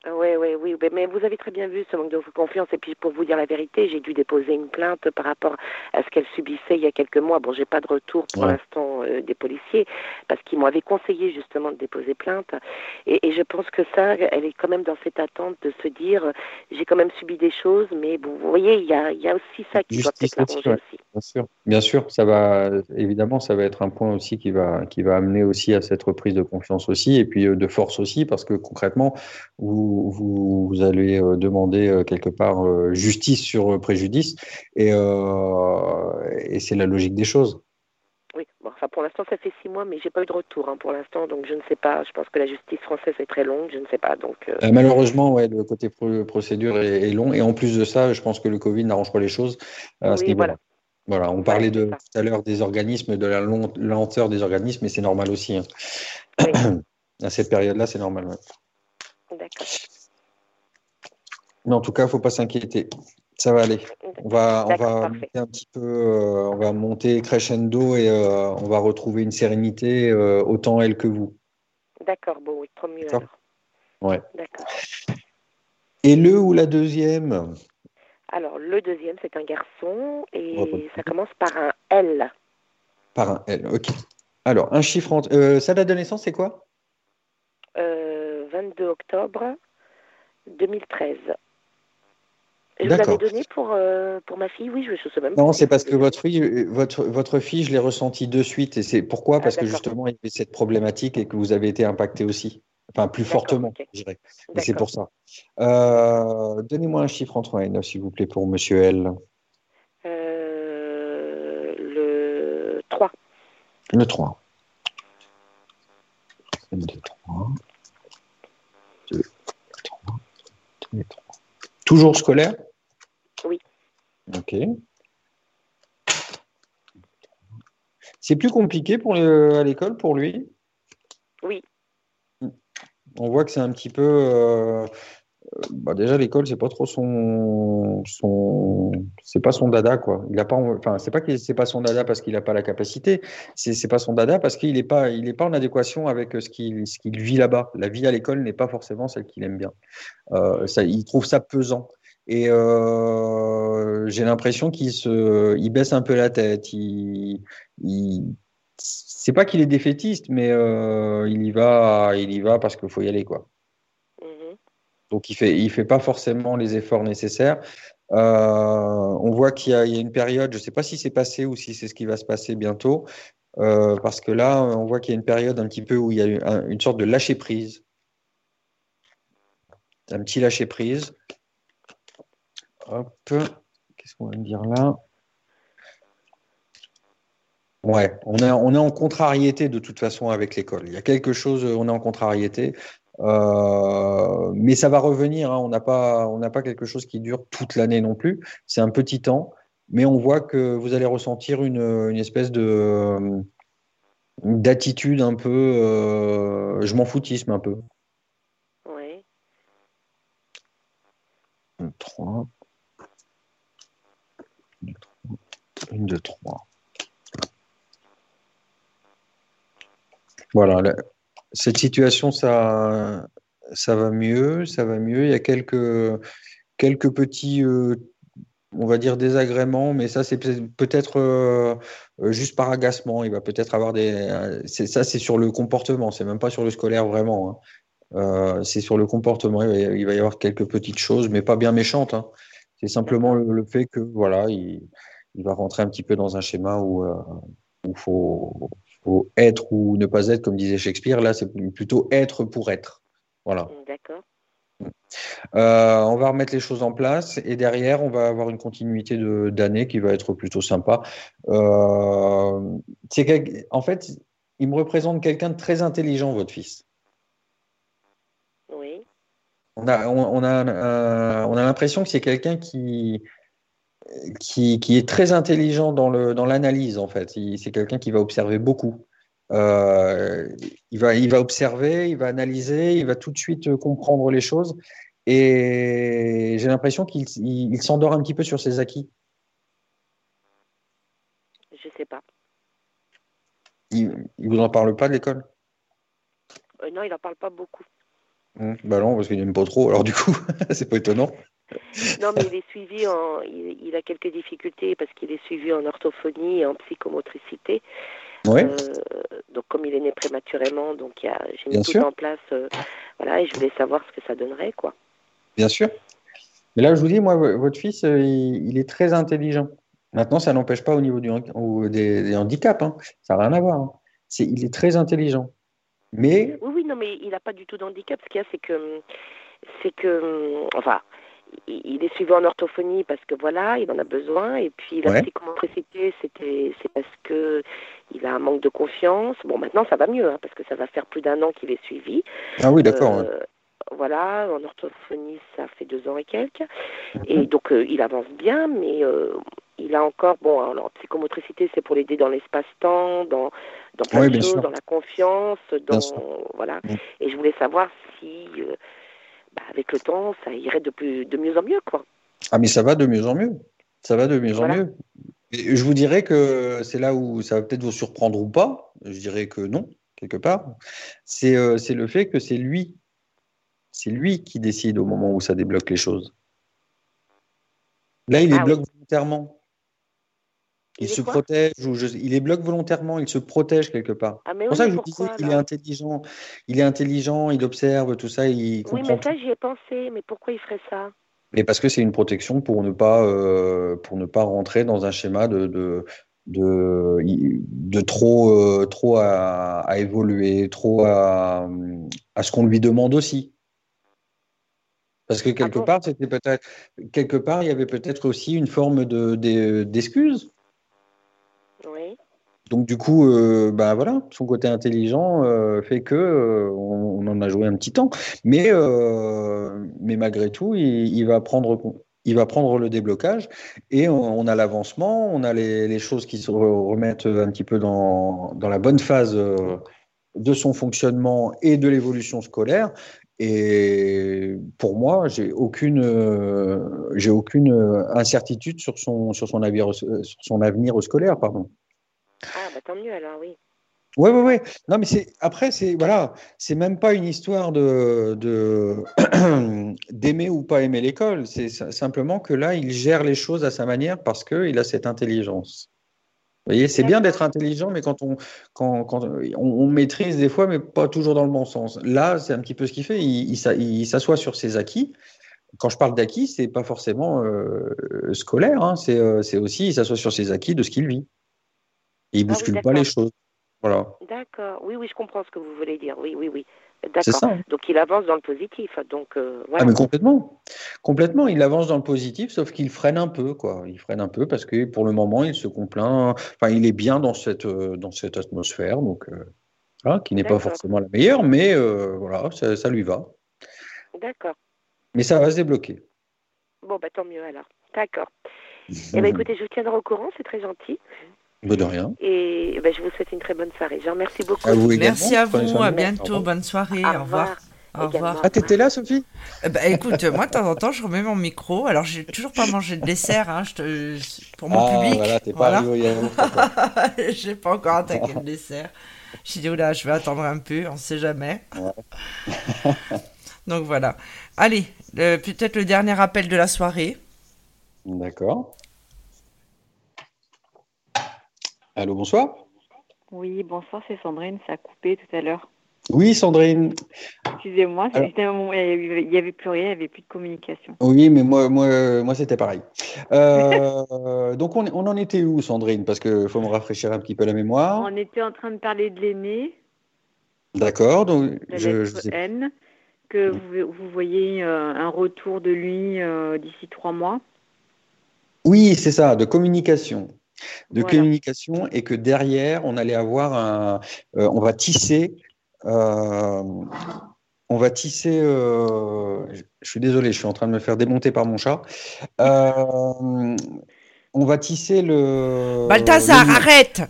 Oui, oui, oui. Mais- vous avez très bien vu ce manque de confiance. Et puis, pour vous dire la vérité, j'ai dû déposer une plainte par rapport à ce qu'elle subissait il y a quelques mois. Bon, j'ai pas de retour pour Ouais. l'instant euh, des policiers parce qu'ils m'avaient conseillé justement de déposer plainte. Et, et je pense que ça, elle est quand même dans cette attente de se dire, euh, j'ai quand même subi des choses, mais bon, vous voyez, il y a, il y a aussi ça qui doit Justice peut-être l'arranger aussi, aussi. Bien sûr, bien sûr, ça va évidemment, ça va être un point aussi qui va qui va amener aussi à cette reprise de confiance aussi et puis euh, de force aussi parce que concrètement, vous vous, vous allez euh, demander euh, quelque part euh, justice sur préjudice et et c'est la logique des choses. Oui, bon, enfin pour l'instant ça fait six mois, mais j'ai pas eu de retour hein, pour l'instant, donc je ne sais pas. Je pense que la justice française est très longue, je ne sais pas. Donc euh, Euh, malheureusement, ouais, le côté pro- procédure est, est long et en plus de ça, je pense que le Covid n'arrange pas les choses à ce Oui, niveau-là. Voilà, on parlait de tout à l'heure des organismes, de la lon- lenteur des organismes, mais c'est normal aussi. hein. Oui. À cette période-là, c'est normal. ouais. D'accord. Mais en tout cas, il faut pas s'inquiéter. Ça va aller. On va, on D'accord, va parfait. monter un petit peu, euh, on va monter crescendo et euh, on va retrouver une sérénité euh, autant elle que vous. D'accord, bon, oui, tant mieux D'accord. alors. Ouais. D'accord. Et le ou la deuxième? Alors, le deuxième, c'est un garçon et ça commence par un L. par un L. Ok. Alors, un chiffre entre. Euh, sa date de naissance, c'est quoi? 22 octobre 2013. Je vous D'accord. donné pour, euh, pour ma fille, oui, je ne sais même Non, c'est parce que votre fille, euh, votre, votre fille, je l'ai ressenti de suite. Et c'est pourquoi? Ah, Parce que justement, il y avait cette problématique et que vous avez été impacté aussi. Enfin, plus fortement, je dirais. Et c'est pour ça. Euh, Donnez-moi un chiffre entre 1 et 9, s'il vous plaît, pour Monsieur L. Euh, le 3. Le 3. 2, 3. 2, 3. 2, 3. Toujours scolaire? Oui. Ok. C'est plus compliqué pour le- à l'école pour lui? Oui. On voit que c'est un petit peu. euh, bah déjà, l'école, c'est pas trop son, c'est pas son dada quoi. Il a pas, enfin, c'est pas c'est pas son dada parce qu'il a pas la capacité. C'est c'est pas son dada parce qu'il est pas, il est pas en adéquation avec ce qu'il, ce qu'il vit là-bas. La vie à l'école n'est pas forcément celle qu'il aime bien. Euh, il trouve ça pesant. Et euh, j'ai l'impression qu'il se, il baisse un peu la tête. Il, il, c'est pas qu'il est défaitiste, mais euh, il y va, il y va parce qu'il faut y aller quoi. Donc il fait, fait pas forcément les efforts nécessaires. Euh, on voit qu'il y, a une période, je sais pas si c'est passé ou si c'est ce qui va se passer bientôt, euh, parce que là, on voit qu'il y a une période un petit peu où il y a eu un- une sorte de lâcher prise, un petit lâcher prise. Hop, qu'est-ce qu'on va me dire là? Ouais, on est, on est en contrariété de toute façon avec l'école. Il y a quelque chose, on est en contrariété. Euh, mais ça va revenir. hein. On n'a pas, on n'a pas quelque chose qui dure toute l'année non plus. C'est un petit temps, mais on voit que vous allez ressentir une, une espèce de d'attitude un peu, euh, je m'en foutisme un peu. Oui. 3, 1, 2, 3. Voilà, cette situation, ça, ça va mieux, ça va mieux. Il y a quelques, quelques petits, euh, on va dire désagréments, mais ça c'est peut-être euh, euh, juste par agacement. Il va peut-être avoir des. Ça c'est sur le comportement, c'est même pas sur le scolaire vraiment. Hein. c'est sur le comportement. Il va, y avoir quelques petites choses, mais pas bien méchantes. Hein. C'est simplement le, fait que voilà, il, va rentrer un petit peu dans un schéma où il faut, être ou ne pas être, comme disait Shakespeare. Là, c'est plutôt être pour être. Voilà. D'accord. Euh, on va remettre les choses en place et derrière, on va avoir une continuité d'années qui va être plutôt sympa. Euh, en fait, il me représente quelqu'un de très intelligent, votre fils. Oui. On a, on, a, euh, on a l'impression que c'est quelqu'un qui, qui, qui, est très intelligent dans l'analyse, dans en fait. C'est quelqu'un qui va observer beaucoup. Euh, il, va, il va observer, il va analyser, il va tout de suite comprendre les choses. Et j'ai l'impression qu'il il, s'endort un petit peu sur ses acquis. Je sais pas. Il, ne vous en parle pas de l'école? Euh, Non, il n'en parle pas beaucoup. Hum, bah non, parce qu'il n'aime pas trop. Alors du coup, c'est pas étonnant. Non, mais il est suivi en. Il, il a quelques difficultés parce qu'il est suivi en orthophonie et en psychomotricité. Euh, donc comme il est né prématurément, donc j'ai mis tout en place, euh, voilà, et je voulais savoir ce que ça donnerait, quoi. Bien sûr. Mais là, je vous dis, moi, votre fils, euh, il, est très intelligent. Maintenant, ça n'empêche pas au niveau du, des, handicaps, hein. ça n'a rien à voir. Hein. C'est, il est très intelligent. Mais... Oui, oui, non, mais il n'a pas du tout d'handicap. Ce qu'il y a, c'est que, c'est que, enfin, il est suivi en orthophonie parce que voilà, il en a besoin. Et puis la psychomotricité, c'était c'est parce que il a un manque de confiance. Bon, maintenant ça va mieux hein, parce que ça va faire plus d'un an qu'il est suivi. Ah oui, d'accord. Euh, voilà, en orthophonie, ça fait deux ans et quelques. Mhm. Et donc euh, il avance bien, mais euh, il a encore bon. Alors psychomotricité, c'est pour l'aider dans l'espace-temps, dans dans plein de choses, dans la confiance, dans voilà. Mhm. Et je voulais savoir si bah, avec le temps, ça irait de, plus, de mieux en mieux. Quoi. Ah, mais ça va de mieux en mieux. Ça va de mieux en mieux. je vous dirais que c'est là où ça va peut-être vous surprendre ou pas. Je dirais que non, quelque part. C'est euh, le fait que c'est lui. C'est lui qui décide au moment où ça débloque les choses. Là, il les ah bloque volontairement. Il, se protège, ou il les bloque volontairement, il se protège quelque part. Ah, c'est pour ça que je vous disais qu'il est intelligent. Il est intelligent, il observe tout ça, il Oui, mais ça, j'y ai pensé. Mais pourquoi il ferait ça? Mais parce que c'est une protection pour ne pas, euh, pour ne pas rentrer dans un schéma de, de, de, de trop, euh, trop à, à, évoluer, trop à, à ce qu'on lui demande aussi. Parce que quelque ah part, c'était peut-être quelque part, il y avait peut-être aussi une forme de d'excuse. Donc du coup, euh, bah voilà, son côté intelligent euh, fait que euh, on, en a joué un petit temps, mais mais malgré tout, il, va prendre il va prendre le déblocage et on, a l'avancement, on a les, choses qui se remettent un petit peu dans, dans la bonne phase de son fonctionnement et de l'évolution scolaire. Et pour moi, j'ai aucune, aucune incertitude sur son, sur son avenir, son avenir scolaire, pardon. Ah, bah tant mieux alors, oui. Oui, oui, oui. Non, mais c'est après, c'est voilà, c'est même pas une histoire de d'aimer ou pas aimer l'école. C'est simplement que là, il gère les choses à sa manière parce qu'il a cette intelligence. Vous voyez, c'est bien d'être intelligent, mais quand on quand, quand on, maîtrise des fois, mais pas toujours dans le bon sens. Là, c'est un petit peu ce qu'il fait. Il, s'assoit sur ses acquis. Quand je parle d'acquis, c'est pas forcément euh, scolaire. Hein. Euh, c'est aussi il s'assoit sur ses acquis de ce qu'il vit. Et il ne ah bouscule pas les choses. Voilà. D'accord. Oui, oui, je comprends ce que vous voulez dire. Oui, oui, oui. D'accord. Donc il avance dans le positif. Donc euh, Ah mais complètement, complètement. Il avance dans le positif, sauf qu'il freine un peu, quoi. Il freine un peu parce que pour le moment, il se complaint. Enfin, il est bien dans cette euh, dans cette atmosphère, donc euh, qui n'est pas forcément la meilleure, mais voilà, ça, lui va. D'accord. Mais ça va se débloquer. Bon, bah tant mieux alors. D'accord. eh bien, écoutez, je vous tiendrai au courant, c'est très gentil. Bah, de rien. Et ben, je vous souhaite une très bonne soirée. Je vous remercie beaucoup. À vous Merci à vous, à bientôt, bonne soirée, au, revoir. Au revoir. Ah, t'étais là, Sophie? Bah, Écoute, moi, de temps en temps, je remets mon micro. Alors, j'ai toujours pas mangé de dessert hein, je te... pour mon ah, public. Voilà, t'es pas arrivé J'ai pas encore attaqué le dessert. J'ai dit, oula, je vais attendre un peu, on sait jamais. Donc voilà. Allez, peut-être le dernier appel de la soirée. D'accord. Allô, bonsoir. Oui, bonsoir, c'est Sandrine, ça a coupé tout à l'heure. Oui, Sandrine. Excusez-moi, Alors- il n'y avait plus rien, il n'y avait plus de communication. Oui, mais moi, moi, moi c'était pareil. Euh, donc, on, on en était où, Sandrine? Parce qu'il faut me rafraîchir un petit peu la mémoire. On était en train de parler de l'aîné, D'accord. Donc, la je, N, que vous, vous voyez euh, un retour de lui euh, d'ici trois mois. Oui, c'est ça, de communication. De Voilà. communication et que derrière, on allait avoir un. euh, on va tisser. euh, on va tisser. euh, je suis désolé, je suis en train de me faire démonter par mon chat. Euh, on va tisser le. Balthazar, le arrête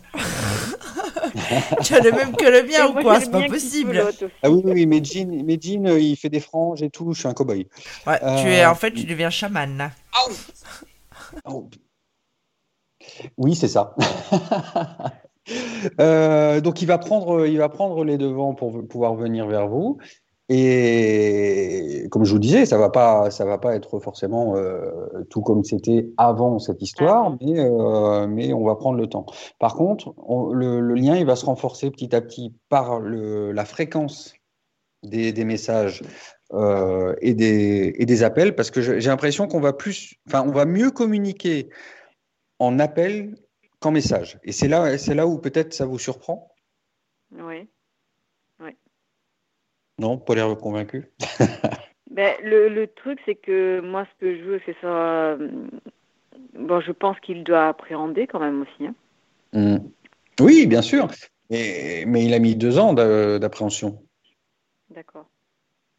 Tu as le même que le mien Et ou quoi C'est pas possible. Ah oui, oui, oui, mais Jean, mais Jean, il fait des franges et tout. Je suis un cow-boy. Ouais, Euh, tu es, en fait, tu deviens chaman. là. Oh. Oui, c'est ça. Euh, donc il va prendre, il va prendre les devants pour pouvoir venir vers vous. Et comme je vous disais, ça va pas, ça va pas être forcément euh, tout comme c'était avant cette histoire, Avant. mais, euh, mais on va prendre le temps. Par contre, on- le, le lien, il va se renforcer petit à petit par le, la fréquence des, des messages euh, et, des, et des appels, parce que j'ai j'ai l'impression qu'on va plus, enfin, on va mieux communiquer en appel qu'en message. Et c'est là, c'est là où peut-être ça vous surprend. Oui. Non, pas l'air convaincu. Ben, le, le truc, c'est que moi, ce que je veux, c'est ça. euh, Bon, je pense qu'il doit appréhender quand même aussi. hein. Hmm. Oui, bien sûr. Mais, mais il a mis deux ans d'a- d'appréhension. D'accord.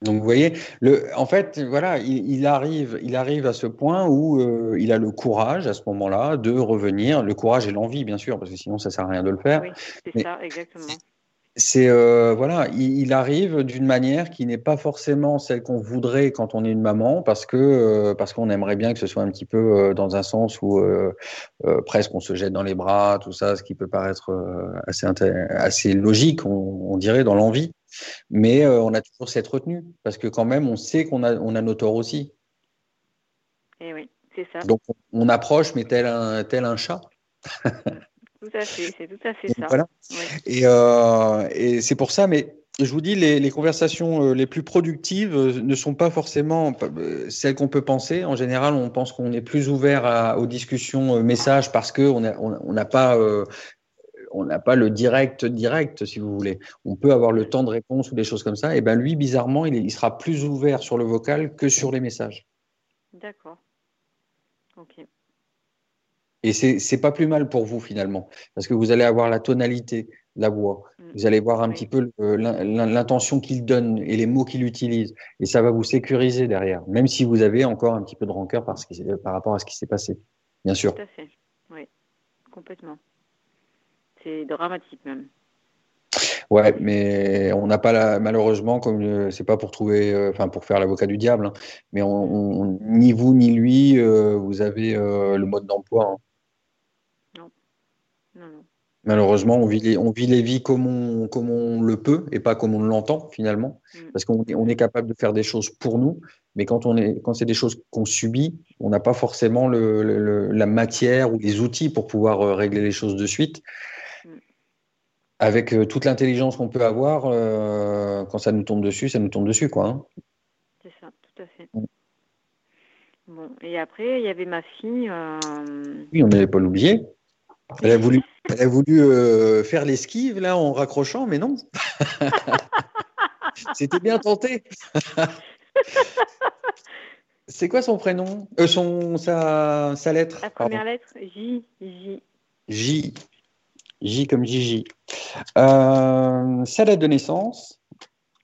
Donc vous voyez, le, en fait, voilà, il, il arrive, il arrive à ce point où euh, il a le courage à ce moment-là de revenir, le courage et l'envie, bien sûr, parce que sinon ça sert à rien de le faire. Oui, c'est Mais- ça, exactement. C'est euh, voilà, il, il arrive d'une manière qui n'est pas forcément celle qu'on voudrait quand on est une maman, parce que euh, parce qu'on aimerait bien que ce soit un petit peu euh, dans un sens où euh, euh, presque on se jette dans les bras, tout ça, ce qui peut paraître euh, assez assez logique, on, on dirait dans l'envie, mais euh, on a toujours cette retenue parce que quand même on sait qu'on a on a nos torts aussi, Et Eh oui, c'est ça. donc on, on approche mais tel un tel un chat. Tout à fait, c'est tout à fait ça. voilà. Et, euh, et c'est pour ça, mais je vous dis, les, les conversations euh, les plus productives ne sont pas forcément celles qu'on peut penser. En général, on pense qu'on est plus ouvert à- aux discussions messages parce qu'on n'a on, on n'a pas, euh, on n'a pas le direct direct, si vous voulez. On peut avoir le temps de réponse ou des choses comme ça. Et ben lui, bizarrement, il, sera plus ouvert sur le vocal que sur les messages. D'accord. Ok. Et c'est pas plus mal pour vous finalement, parce que vous allez avoir la tonalité, la voix. Mm. Vous allez voir un Oui. petit peu l'in- l'intention qu'il donne et les mots qu'il utilise, et ça va vous sécuriser derrière, même si vous avez encore un petit peu de rancœur par, ce qui, par rapport à ce qui s'est passé, bien sûr. Tout à fait. Oui, complètement. C'est dramatique même. Ouais, mais on n'a pas la, malheureusement, comme euh, c'est pas pour trouver, euh, enfin pour faire l'avocat du diable, hein, mais on, on- ni vous ni lui, euh, vous avez euh, le mode d'emploi. hein. Non, non. Malheureusement, on vit les, on vit les vies comme on, comme on le peut et pas comme on l'entend finalement, Mm. parce qu'on est, on est capable de faire des choses pour nous, mais quand on est, quand c'est des choses qu'on subit, on n'a pas forcément le, le- le- la matière ou les outils pour pouvoir régler les choses de suite. Avec euh, toute l'intelligence qu'on peut avoir, euh, quand ça nous tombe dessus, ça nous tombe dessus, quoi. hein. C'est ça, tout à fait. Mm. Bon, et après, il y avait ma fille. euh, Oui, on n'allait pas l'oublier. Elle a voulu, elle a voulu euh, faire l'esquive là en raccrochant, mais non. C'était bien tenté. C'est quoi son prénom? Son, sa, sa lettre La pardon. première lettre, J, J. J. J comme Gigi. Euh, sa date de naissance.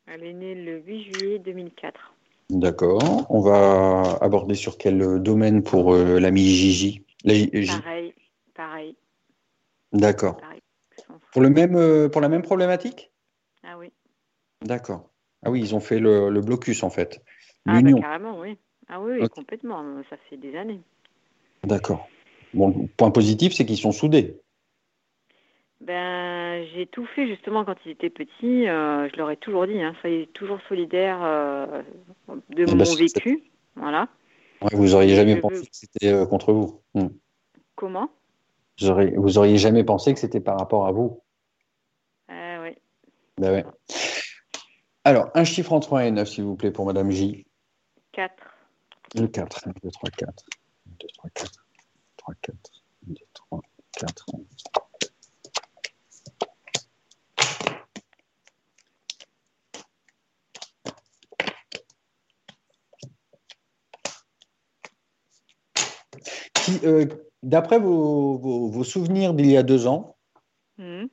Elle est née le 8 juillet 2004. D'accord. On va aborder sur quel domaine pour euh, l'ami Gigi La. Pareil, pareil, D'accord. Pour, le même, euh, pour la même problématique? Ah oui. D'accord. Ah oui, ils ont fait le, le blocus en fait. Ah bah, carrément, oui. Ah oui, complètement. Ça fait des années. D'accord. Bon, le point positif, c'est qu'ils sont soudés. Ben, j'ai tout fait justement quand ils étaient petits. euh, je leur ai toujours dit, hein, soyez toujours solidaires euh, de Eh ben, mon c'est- vécu. Voilà. vous auriez jamais Je pensé que c'était euh, contre vous. Hmm. Comment? Vous, auriez, vous auriez jamais pensé que c'était par rapport à vous. Ah oui. Ben ouais. Alors, un chiffre entre 1 et 9, s'il vous plaît, pour Madame J. 4. Le 4. 1, 2, 3, 4. 1, 2, 3, 4. 3, 4. 1, 2, 3, 4. Euh, D'après vos, vos- vos souvenirs d'il y a deux ans, Mhm.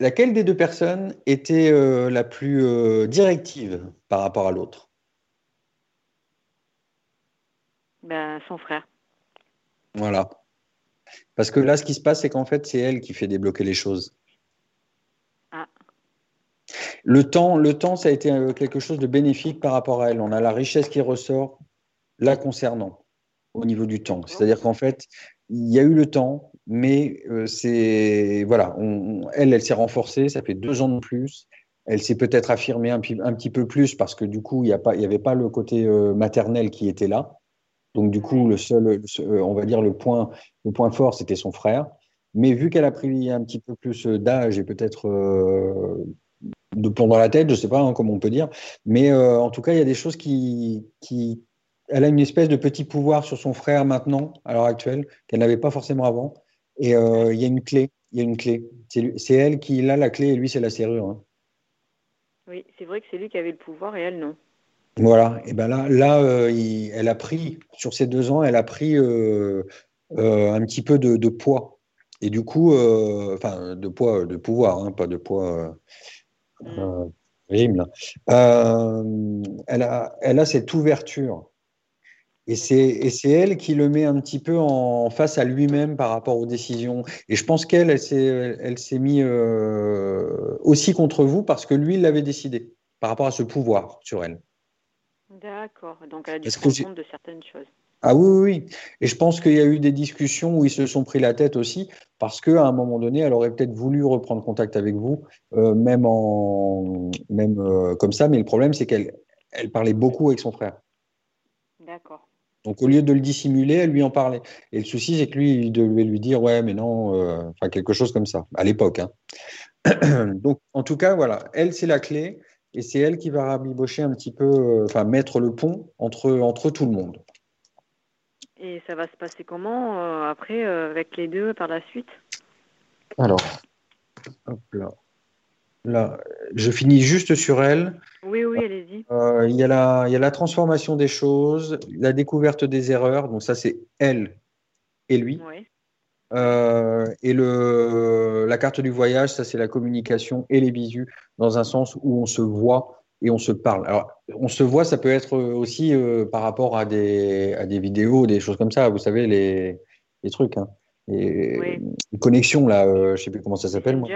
laquelle des deux personnes était euh, la plus euh, directive par rapport à l'autre? Ben, son frère. Voilà. Parce que là, ce qui se passe, c'est qu'en fait, c'est elle qui fait débloquer les choses. Ah. Le temps, le temps, ça a été quelque chose de bénéfique par rapport à elle. On a la richesse qui ressort là concernant au niveau du temps. C'est-à-dire qu'en fait, il y a eu le temps, mais euh, c'est voilà, on- on- elle, elle s'est renforcée. Ça fait deux ans de plus. Elle s'est peut-être affirmée un, petit peu plus parce que du coup, il n'y avait pas le côté euh, maternel qui était là. Donc du coup, le seul, euh, on va dire le point, le point fort, c'était son frère. Mais vu qu'elle a pris un petit peu plus d'âge et peut-être euh, de plomb dans la tête, je sais pas hein, comment on peut dire, mais euh, en tout cas, il y a des choses qui, qui, elle a une espèce de petit pouvoir sur son frère maintenant, à l'heure actuelle, qu'elle n'avait pas forcément avant. Et euh, il y a une clé, il y a une clé. C'est elle qui a la clé et lui, c'est la serrure. hein. Oui, c'est vrai que c'est lui qui avait le pouvoir et elle non. Voilà, et ben là, là euh, il- elle a pris, sur ces deux ans, elle a pris euh, un petit peu de, de poids. Et du coup, enfin, de poids, de pouvoir, hein, pas de poids euh, rime, là. Elle, a, elle a cette ouverture. Et c'est, elle qui le met un petit peu en face à lui-même par rapport aux décisions. Et je pense qu'elle, elle s'est, elle s'est mis euh, aussi contre vous parce que lui, il l'avait décidé par rapport à ce pouvoir sur elle. D'accord. Donc elle a dû se rendre compte de certaines choses. Ah oui, oui, oui. Et je pense qu'il y a eu des discussions où ils se sont pris la tête aussi, parce qu'à un moment donné, elle aurait peut-être voulu reprendre contact avec vous, euh, même, en, même euh, comme ça. Mais le problème, c'est qu'elle elle parlait beaucoup avec son frère. D'accord. Donc au lieu de le dissimuler, elle lui en parlait. Et le souci, c'est que lui, il devait lui dire, ouais, mais non, euh, enfin quelque chose comme ça, à l'époque. hein. Donc en tout cas, voilà, elle, c'est la clé, et c'est elle qui va rabibocher un petit peu, euh, enfin mettre le pont entre, entre tout le monde. Et ça va se passer comment euh, après euh, avec les deux par la suite? Alors, hop là. Là, je finis juste sur elle. Oui, oui, allez-y. Euh, il, y a la, il y a la transformation des choses, la découverte des erreurs. Donc ça, c'est elle et lui. Oui. Euh, et le, la carte du voyage, ça, c'est la communication et les bisous, dans un sens où on se voit et on se parle. Alors, on se voit, ça peut être aussi euh, par rapport à des, à des vidéos, des choses comme ça. Vous savez, les, les trucs. Hein. Les, Oui. les connexions, là, euh, je sais plus comment ça s'appelle. moi.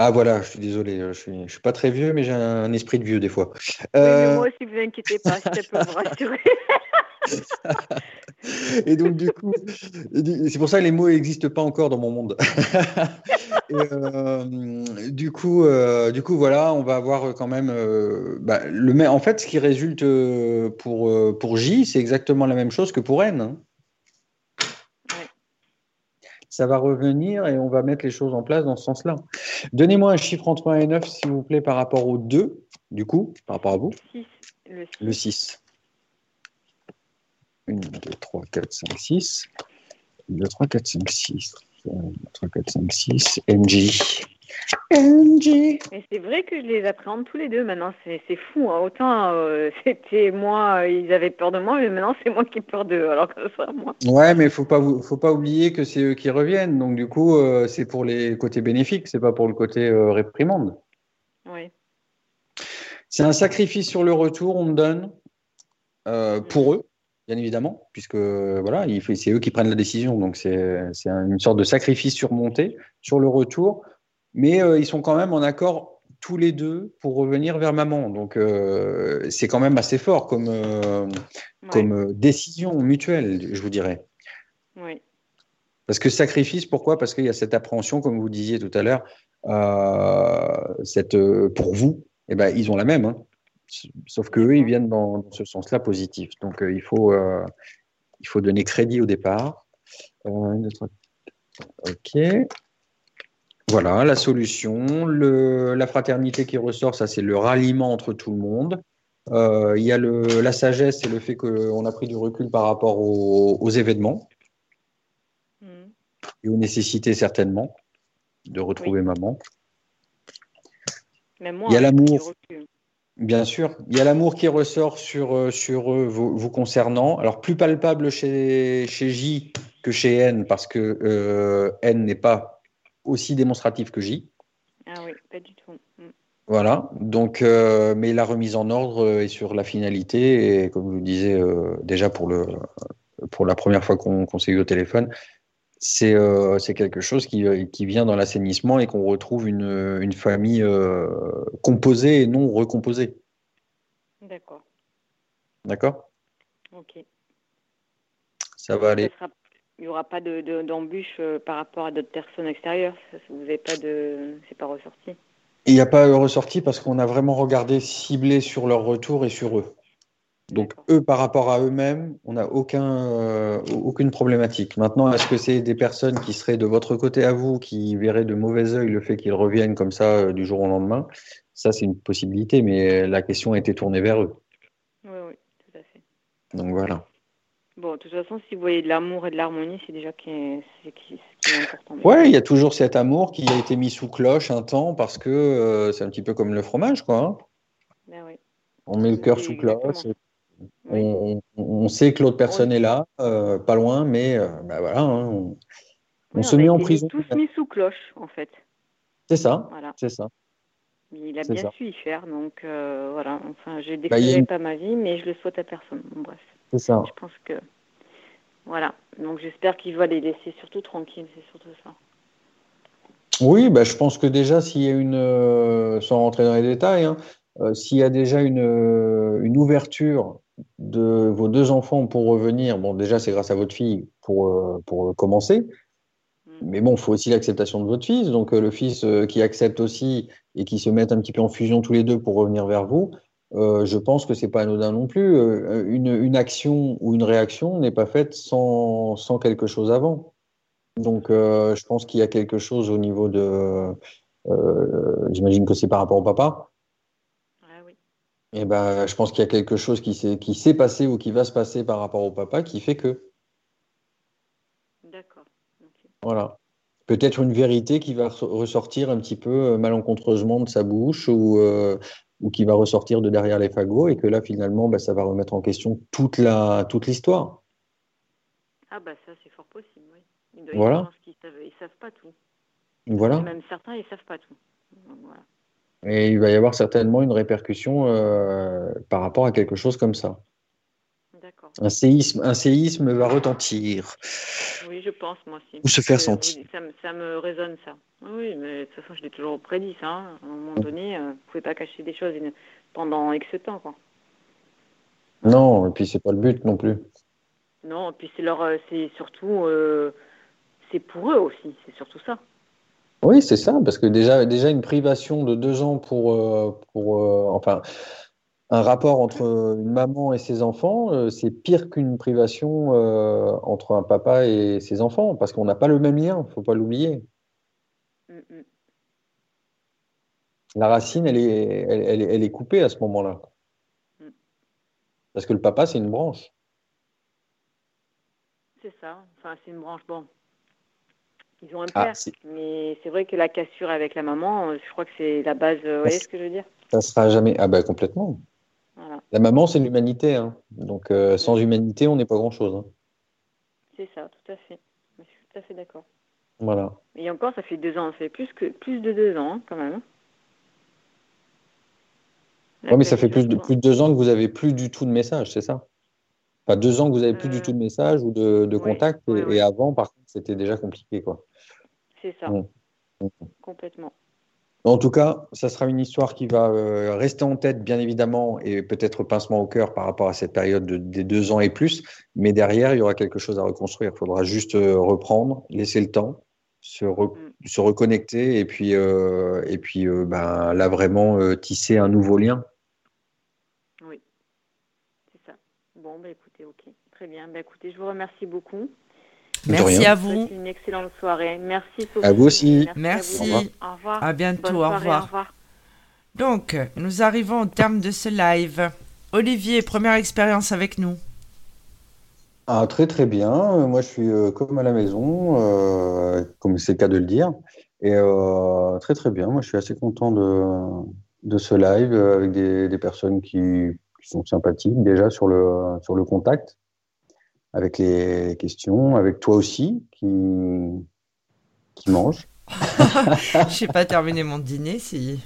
Ah voilà, je suis désolé, je suis, je suis pas très vieux, mais j'ai un esprit de vieux des fois. Oui, Euh, moi aussi, vous inquiétez pas, ça peut vous rassurer. et donc du coup, c'est pour ça que les mots n'existent pas encore dans mon monde. Et, euh, du coup, euh, du coup, voilà, on va avoir quand même euh, bah, le même. En fait, ce qui résulte euh, pour euh, pour J, c'est exactement la même chose que pour N. Ça va revenir et on va mettre les choses en place dans ce sens-là. Donnez-moi un chiffre entre 1 et 9, s'il vous plaît, par rapport aux 2, du coup, par rapport à vous. Le six. Le 6. 1, 2, 3, 4, 5, 6. 1, 2, 3, 4, 5, 6. 1, 2, 3, 4, 5, 6. MJ. MJ. Mais c'est vrai que je les appréhende tous les deux maintenant, c'est c'est fou. hein. Autant euh, c'était moi, euh, ils avaient peur de moi, mais maintenant c'est moi qui ai peur d'eux, alors que ça, moi. Ouais, mais faut pas faut pas oublier que c'est eux qui reviennent. Donc du coup, euh, c'est pour les côtés bénéfiques, c'est pas pour le côté euh, réprimande. Oui. C'est un sacrifice sur le retour, on me donne euh, pour eux, bien évidemment, puisque voilà, c'est eux qui prennent la décision. Donc c'est c'est un- une sorte de sacrifice surmonté sur le retour, mais euh, ils sont quand même en accord tous les deux pour revenir vers maman. Donc euh, c'est quand même assez fort comme euh, Ouais. comme décision mutuelle, je vous dirais. Oui. Parce que sacrifice, pourquoi? Parce qu'il y a cette appréhension, comme vous disiez tout à l'heure, cette, pour vous, eh ben, ils ont la même. hein. Sauf que eux, ils viennent dans, dans ce sens-là positif. Donc, euh, il, faut, euh, il faut donner crédit au départ. Euh, ok. Voilà, la solution. Le, la fraternité qui ressort, ça, c'est le ralliement entre tout le monde. Euh, il y a le, la sagesse et le fait qu'on a pris du recul par rapport aux, aux événements Mhm. et aux nécessités, certainement, de retrouver maman. Il y a hein, l'amour. Bien sûr, il y a l'amour qui ressort sur, euh, sur eux vous, vous concernant. Alors, plus palpable chez, chez J que chez N, parce que euh, N n'est pas aussi démonstratif que J. Ah oui, pas du tout. Mhm. Voilà, donc, euh, mais la remise en ordre est sur la finalité, et comme je vous disais euh, déjà pour, le, pour la première fois qu'on qu'on s'est eu au téléphone, c'est euh, c'est quelque chose qui, qui vient dans l'assainissement et qu'on retrouve une, une famille euh, composée et non recomposée. D'accord. D'accord? Ok. Ça va aller. Ça sera- Il n'y aura pas de, de- d'embûche euh, par rapport à d'autres personnes extérieures? Vous n'avez pas de. C'est pas ressorti? Il n'y a pas ressorti parce qu'on a vraiment regardé ciblé sur leur retour et sur eux. Donc eux, par rapport à eux-mêmes, on n'a aucun, euh, aucune problématique. Maintenant, est-ce que c'est des personnes qui seraient de votre côté à vous, qui verraient de mauvais œil le fait qu'ils reviennent comme ça euh, du jour au lendemain? Ça, c'est une possibilité, mais la question a été tournée vers eux. Oui, oui, tout à fait. Donc voilà. Bon, de toute façon, si vous voyez de l'amour et de l'harmonie, c'est déjà qui est, qui, est important. Ouais, il y a toujours cet amour qui a été mis sous cloche un temps parce que euh, c'est un petit peu comme le fromage, quoi. hein. Ben oui. On met le cœur Oui, sous cloche. On, Oui. on- on sait que l'autre personne est là, euh, pas loin, mais euh, bah voilà, hein, on, Oui, se met en prison. tous mis sous cloche, en fait. C'est ça, Voilà. c'est ça. Il a bien ça. su y faire, donc euh, voilà. Enfin, je Bah, décrirai une- pas ma vie, mais je le souhaite à personne. Bon, bref, C'est ça. je pense que voilà. Donc j'espère qu'il va les laisser surtout tranquilles, c'est surtout ça. Oui, bah, je pense que déjà, s'il y a une, euh, sans rentrer dans les détails, hein, s'il y a déjà une, une ouverture de vos deux enfants pour revenir, bon, déjà, c'est grâce à votre fille pour, euh, pour commencer. Mm. Mais bon, il faut aussi l'acceptation de votre fils. Donc, euh, le fils euh, qui accepte aussi et qui se mettent un petit peu en fusion tous les deux pour revenir vers vous, je pense que c'est pas anodin non plus. Une, une action ou une réaction n'est pas faite sans, sans quelque chose avant. Donc, je pense qu'il y a quelque chose au niveau de. J'imagine que c'est par rapport au papa. Et ben, je pense qu'il y a quelque chose qui s'est qui s'est passé ou qui va se passer par rapport au papa qui fait que. D'accord. Voilà. Peut-être une vérité qui va re- ressortir un petit peu euh, malencontreusement de sa bouche ou, euh, ou qui va ressortir de derrière les fagots et que là, finalement, bah, ça va remettre en question toute la, toute l'histoire. Ah bah ça c'est fort possible, oui. Ils doivent- Voilà. Qu'ils savent, ils savent pas tout. Voilà. Même certains, ils savent pas tout. Voilà. Et il va y avoir certainement une répercussion euh, par rapport à quelque chose comme ça. D'accord. Un séisme, un séisme va retentir. Oui, je pense, moi aussi. Ou se faire sentir. Ça, me- ça me résonne, ça. Oui, mais de toute façon, je l'ai toujours prédit, ça. hein. À un moment donné, euh, vous ne pouvez pas cacher des choses pendant X temps, quoi. Non, et puis c'est pas le but non plus. Non, et puis c'est leur, euh, c'est surtout, euh, c'est pour eux aussi, c'est surtout ça. Oui, c'est ça, parce que déjà, déjà une privation de deux ans pour, euh, pour euh, enfin, un rapport entre une maman et ses enfants, euh, c'est pire qu'une privation entre un papa et ses enfants, parce qu'on n'a pas le même lien, faut pas l'oublier. Mm, mm. La racine, elle est, elle, elle est- elle est coupée à ce moment-là. Mm. Parce que le papa, c'est une branche. C'est ça. Enfin, c'est une branche. Bon, ils ont un Ah, père, mais c'est vrai que la cassure avec la maman, euh, je crois que c'est la base. euh, Vous voyez ce que je veux dire Ça sera jamais. Ah ben complètement. Voilà, La maman, c'est l'humanité. hein. Donc euh, sans humanité, on n'est pas grand-chose. hein. c'est ça, tout à fait. Je suis tout à fait d'accord. Voilà. Et encore, ça fait deux ans, ça fait plus que plus de deux ans, hein, quand même. Oui, mais ça fait plus de, plus de deux ans que vous avez plus du tout de message, c'est ça? Enfin, deux ans que vous avez plus Euh, du tout de message ou de, de contact, et avant, par contre, c'était déjà compliqué, quoi. C'est ça. Complètement. En tout cas, ça sera une histoire qui va euh, rester en tête, bien évidemment, et peut-être pincement au cœur par rapport à cette période des deux ans et plus. Mais derrière, il y aura quelque chose à reconstruire. Il faudra juste euh, reprendre, laisser le temps, se, mm. reconnecter, et puis, euh, et puis ben, là, vraiment tisser un nouveau lien. Oui, c'est ça. Bon, bah, écoutez, ok. Très bien. Bah, écoutez, je vous remercie beaucoup. Merci à vous. Une excellente soirée. Merci Sophie. À vous aussi. Merci. Au revoir. À bientôt. au, revoir. Donc, nous arrivons au terme de ce live. Olivier, première expérience avec nous. Ah, très très bien. Moi, je suis euh, comme à la maison, euh, comme c'est le cas de le dire. Et euh, très très bien. Moi, je suis assez content de, de ce live avec des, des personnes qui, qui, sont sympathiques déjà sur le, sur le contact avec les questions, avec toi aussi qui, qui mange. Je n'ai pas terminé mon dîner. Si,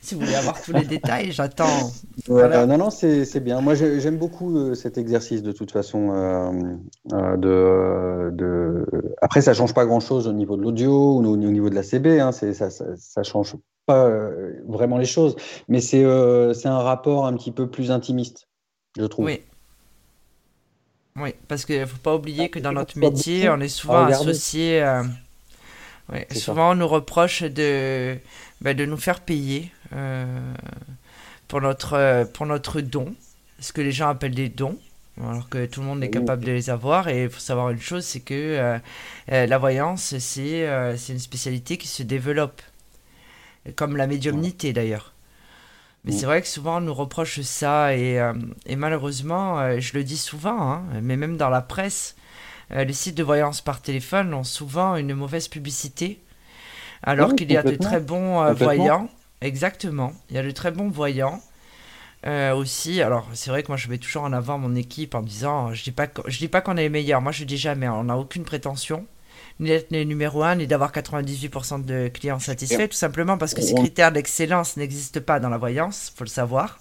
si vous voulez avoir tous les détails, j'attends. non, non, c'est bien. Moi, j'aime beaucoup euh, cet exercice de toute façon. Euh, euh, de, de... Après, ça change pas grand-chose au niveau de l'audio ou au, niveau de la CB. Hein, ça, ça, ça, change pas vraiment les choses. Mais c'est un rapport un petit peu plus intimiste, je trouve. Oui. Oui, parce qu'il ne faut pas oublier que dans notre métier, on est souvent associé. Euh, souvent, on nous reproche de, ben, de nous faire payer euh, pour, notre, pour notre don, ce que les gens appellent des dons, alors que tout le monde est capable de les avoir. Et il faut savoir une chose c'est que euh, la voyance, c'est une spécialité qui se développe, comme la médiumnité d'ailleurs. Mais c'est vrai que souvent on nous reproche ça et, euh, et malheureusement, euh, je le dis souvent, hein, mais même dans la presse, euh, les sites de voyance par téléphone ont souvent une mauvaise publicité, alors qu'il y a de très bons voyants. Exactement, il y a de très bons voyants. aussi, alors c'est vrai que moi je mets toujours en avant mon équipe en disant, je dis pas, je dis pas qu'on est les meilleurs, moi je dis jamais, on n'a aucune prétention ni d'être numéro un, ni d'avoir 98% de clients satisfaits, tout simplement parce que ces critères d'excellence n'existent pas dans la voyance, faut le savoir.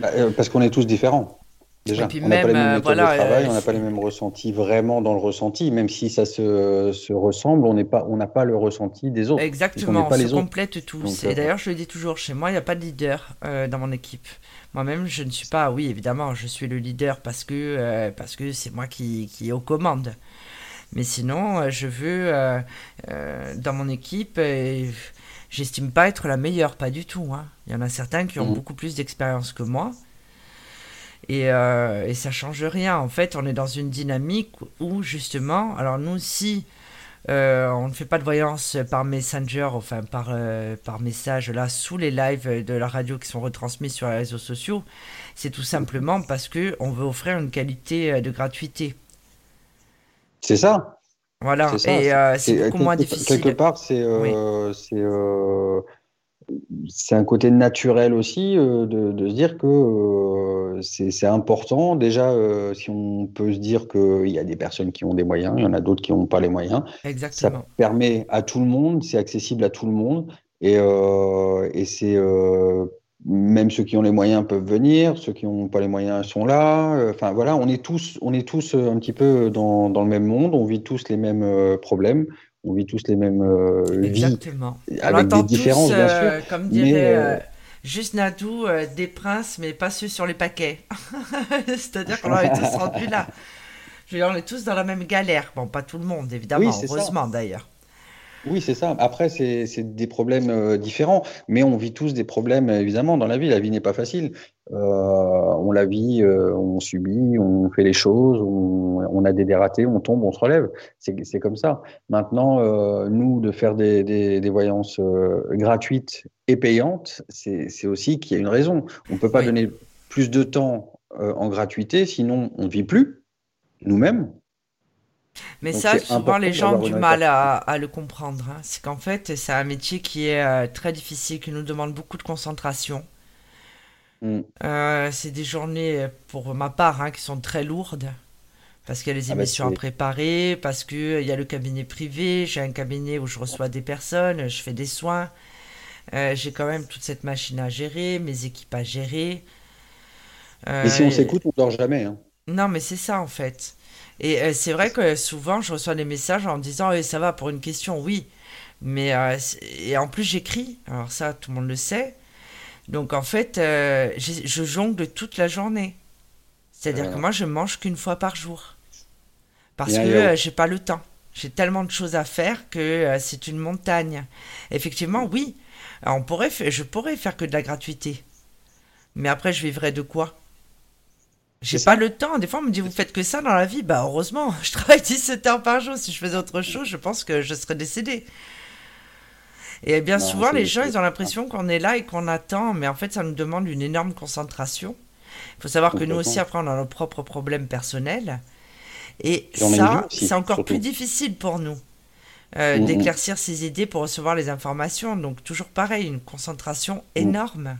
Bah, euh, parce qu'on est tous différents. Déjà, on n'a pas les mêmes euh, méthodes de travail, euh, on n'a pas les mêmes ressentis vraiment dans le ressenti, même si ça se, se ressemble, on n'est pas, on n'a pas le ressenti des autres. Exactement, on, se complète tous. et d'ailleurs, je le dis toujours, chez moi, il n'y a pas de leader dans mon équipe. Moi-même, je ne suis pas, oui, évidemment, je suis le leader parce que parce que c'est moi qui, qui est aux commandes. Mais sinon, euh, je veux, euh, euh, dans mon équipe, j'estime pas être la meilleure, pas du tout. Hein. Il y en a certains qui ont mmh. beaucoup plus d'expérience que moi. Et, euh, et, ça change rien. En fait, on est dans une dynamique où, justement, alors nous, si on ne fait pas de voyance par messenger, enfin par, par message, là, sous les lives de la radio qui sont retransmis sur les réseaux sociaux, c'est tout simplement parce qu'on veut offrir une qualité de gratuité. C'est ça. Voilà, et euh, c'est beaucoup moins difficile. Quelque part, c'est euh, euh, c'est un côté naturel aussi de, de, se dire que c'est important. Déjà, si on peut se dire qu'il y a des personnes qui ont des moyens, il y en a d'autres qui n'ont pas les moyens. Exactement. Ça permet à tout le monde, c'est accessible à tout le monde. Et, et c'est même ceux qui ont les moyens peuvent venir, ceux qui n'ont pas les moyens sont là. Euh, enfin voilà, on est tous, on est tous euh, un petit peu dans, dans le même monde, on vit tous les mêmes euh, problèmes, on vit tous les mêmes Exactement. vies, avec des différences bien sûr. Comme dirait juste Nadou, des princes, mais pas ceux sur les paquets. C'est-à-dire qu'on est tous rendus là. Je veux dire, on est tous dans la même galère. Bon, pas tout le monde, évidemment, heureusement d'ailleurs. Oui, c'est ça. Après, c'est des problèmes euh, différents, mais on vit tous des problèmes, évidemment, dans la vie. La vie n'est pas facile. Euh, on la vit, euh, on subit, on fait les choses, on, a des dératés, on tombe, on se relève. C'est comme ça. Maintenant, nous, de faire des, des, voyances gratuites et payantes, c'est aussi qu'il y a une raison. On ne peut pas donner plus de temps en gratuité, sinon on ne vit plus nous-mêmes. Mais ça, souvent, les gens ont du mal à, le comprendre. Hein. C'est qu'en fait, c'est un métier qui est euh, très difficile, qui nous demande beaucoup de concentration. Mm. Euh, c'est des journées, pour ma part, hein, qui sont très lourdes. Parce qu'il y a les ah bah, émissions à préparer, parce qu'il euh, y a le cabinet privé, j'ai un cabinet où je reçois des personnes, je fais des soins. j'ai quand même toute cette machine à gérer, mes équipes à gérer. Et si on s'écoute, on dort jamais. Hein. Non, mais c'est ça en fait. Et euh, c'est vrai que souvent, je reçois des messages en me disant eh, ça va pour une question, oui. Mais euh, et en plus, j'écris. Alors, ça, tout le monde le sait. Donc, en fait, euh, je jongle toute la journée. C'est-à-dire que moi, je mange qu'une fois par jour. Parce que j'ai pas le temps. J'ai tellement de choses à faire que c'est une montagne. Effectivement, oui. on pourrait, je pourrais faire que de la gratuité. Mais après, je vivrais de quoi? J'ai pas le temps. Des fois, on me dit, vous faites que ça dans la vie. Bah, heureusement, je travaille 17 heures par jour. Si je faisais autre chose, je pense que je serais décédé. Et bien souvent, les gens, ils ont l'impression qu'on est là et qu'on attend. Mais en fait, ça nous demande une énorme concentration. Il faut savoir que nous aussi, après, on a nos propres problèmes personnels. Et ça, c'est encore plus difficile pour nous. Euh, d'éclaircir ses idées pour recevoir les informations. Donc toujours pareil, une concentration mm. énorme.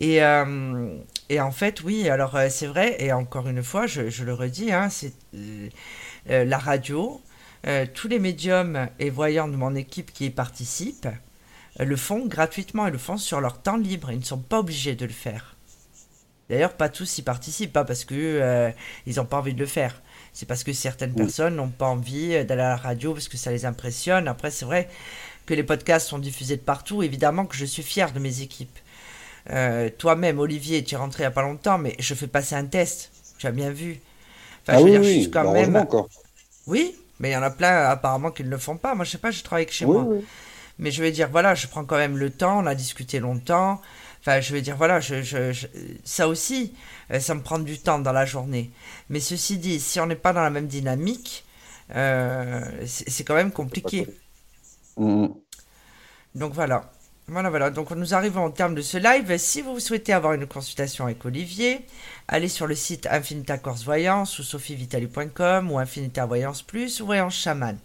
Et, euh, et, en fait, oui, alors euh, c'est vrai, et encore une fois, je, je le redis, hein, c'est la radio, tous les médiums et voyants de mon équipe qui y participent le font gratuitement, ils le font sur leur temps libre, ils ne sont pas obligés de le faire. D'ailleurs, pas tous y participent, pas parce que ils n'ont pas envie de le faire. C'est parce que certaines personnes n'ont pas envie d'aller à la radio parce que ça les impressionne. Après, c'est vrai que les podcasts sont diffusés de partout. Évidemment que je suis fier de mes équipes. Euh, toi-même, Olivier, tu es rentré il n'y a pas longtemps, mais je fais passer un test. Tu as bien vu. Enfin, ah je veux oui, dire, quand même. Encore. Oui, mais il y en a plein apparemment qui ne le font pas. Moi, je sais pas, je travaille que chez moi. Mais je vais dire, voilà, je prends quand même le temps. On a discuté longtemps. Enfin, je veux dire, voilà, je, ça aussi, euh, ça me prend du temps dans la journée. Mais ceci dit, si on n'est pas dans la même dynamique, euh, c'est quand même compliqué. Mm. Donc voilà. Voilà, voilà. Donc nous arrivons au terme de ce live. Si vous souhaitez avoir une consultation avec Olivier, allez sur le site Infinita Corse Voyance ou sophievitali.com ou Infinita Voyance Plus ou Voyance Chaman.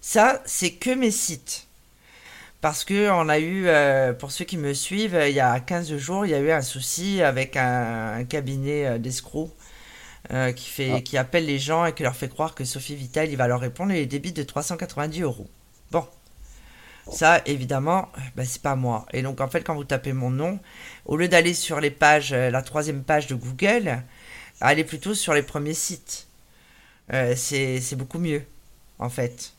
Ça, c'est que mes sites. Parce que on a eu, euh, pour ceux qui me suivent, il y a 15 jours, il y a eu un souci avec un, cabinet euh, d'escrocs euh, qui, fait, ah. qui appelle les gens et qui leur fait croire que Sophie Vital, il va leur répondre et les débite de 390 euros. Bon. Ça, évidemment, ben, c'est pas moi. Et donc, en fait, quand vous tapez mon nom, au lieu d'aller sur les pages, la troisième page de Google, allez plutôt sur les premiers sites. c'est beaucoup mieux, en fait.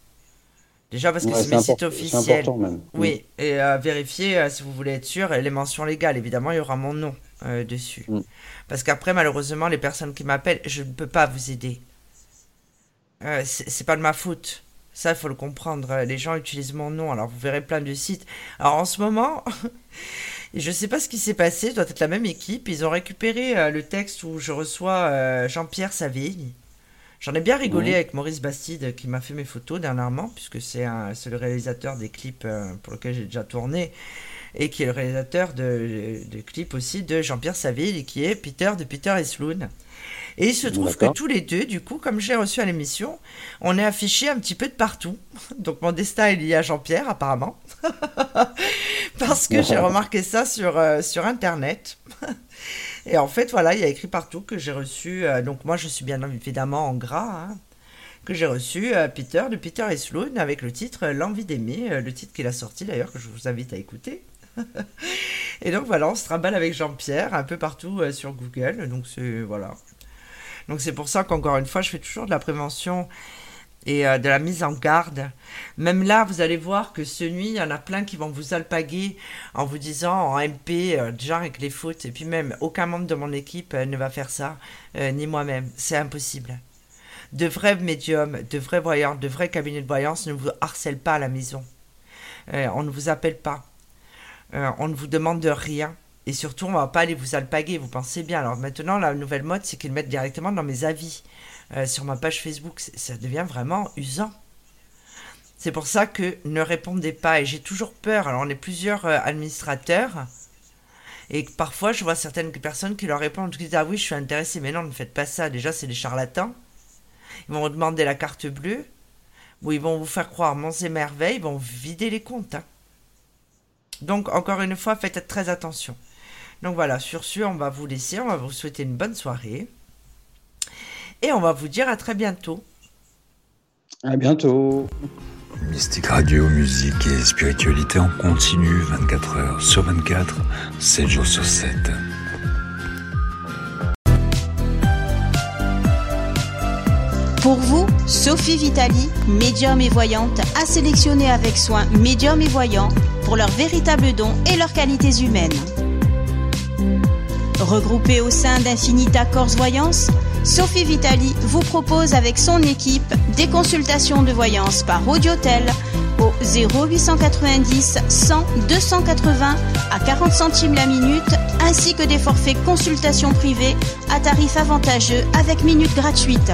Déjà parce que c'est mes sites officiels. Oui, mm. et euh, si vous voulez être sûr, les mentions légales, évidemment, il y aura mon nom euh, dessus. Mm. Parce qu'après, malheureusement, les personnes qui m'appellent, je ne peux pas vous aider. Euh, c'est pas de ma faute. Ça, il faut le comprendre. Les gens utilisent mon nom, alors vous verrez plein de sites. Alors en ce moment, je ne sais pas ce qui s'est passé, ça doit être la même équipe. Ils ont récupéré le texte où je reçois Jean-Pierre Savigny. J'en ai bien rigolé avec Maurice Bastide qui m'a fait mes photos dernièrement, puisque c'est le réalisateur des clips euh, pour lesquels j'ai déjà tourné, et qui est le réalisateur de, clips aussi de Jean-Pierre Saville, qui est Peter de Peter et Sloan. Et il se trouve que tous les deux, du coup, comme j'ai reçu à l'émission, on est affichés un petit peu de partout. Donc mon destin est lié à Jean-Pierre, apparemment. Parce que j'ai remarqué ça sur, euh, sur Internet. Et en fait, voilà, il y a écrit partout que j'ai reçu, euh, donc moi je suis bien évidemment en gras, hein, que j'ai reçu euh, Peter de Peter et Sloan avec le titre L'envie d'aimer, le titre qu'il a sorti d'ailleurs, que je vous invite à écouter. et donc voilà, on se trimballe avec Jean-Pierre un peu partout sur Google, donc c'est voilà. Donc c'est pour ça qu'encore une fois, je fais toujours de la prévention et euh, de la mise en garde. Même là, vous allez voir que ce nuit, il y en a plein qui vont vous alpaguer en vous disant en MP, euh, genre avec les fautes. Et puis même, aucun membre de mon équipe euh, ne va faire ça, ni moi-même. C'est impossible. De vrais médiums, de vrais voyants, de vrais cabinets de voyance ne vous harcèlent pas à la maison. on ne vous appelle pas. on ne vous demande de rien. Et surtout, on va pas aller vous alpaguer, vous pensez bien. Alors maintenant, la nouvelle mode, c'est qu'ils mettent directement dans mes avis. Euh, sur ma page Facebook. Ça devient vraiment usant. C'est pour ça que ne répondez pas. Et j'ai toujours peur. Alors, on est plusieurs euh, administrateurs. Et parfois, je vois certaines personnes qui leur répondent, qui disent Ah oui, je suis intéressé, mais non, ne faites pas ça. Déjà, c'est des charlatans. Ils vont vous demander la carte bleue, ou ils vont vous faire croire monts et merveilles, ils vont vider les comptes. Hein. Donc, encore une fois, faites très attention. Donc voilà, sur ce, on va vous laisser, on va vous souhaiter une bonne soirée. Et on va vous dire à très bientôt. À bientôt. Mystique Radio, musique et spiritualité en continu 24 heures sur 24, 7 jours sur 7. Pour vous, Sophie Vitali, médium et voyante, a sélectionné avec soin médium et voyants pour leurs véritables dons et leurs qualités humaines. Regroupée au sein d'Infinita Corse Voyance, Sophie Vitali vous propose avec son équipe des consultations de voyance par audiotel au 0890 100 280 à 40 centimes la minute, ainsi que des forfaits consultation privée à tarif avantageux avec minutes gratuites.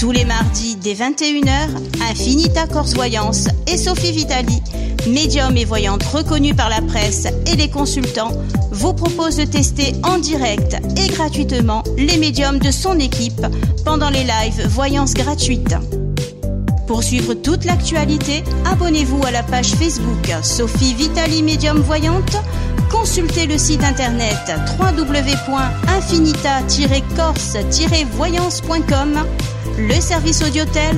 Tous les mardis dès 21h, Infinita Corse Voyance et Sophie Vitali, médium et voyante reconnue par la presse et les consultants, vous propose de tester en direct et gratuitement les médiums de son équipe pendant les lives Voyance gratuites. Pour suivre toute l'actualité, abonnez-vous à la page Facebook Sophie Vitali Médium Voyante. Consultez le site internet www.infinita-corse-voyance.com, le service audiotel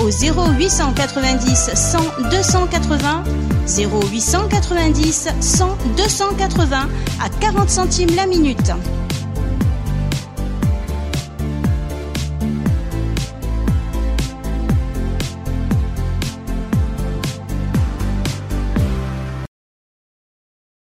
au 0890 100 280, 0890 100 280 à 40 centimes la minute.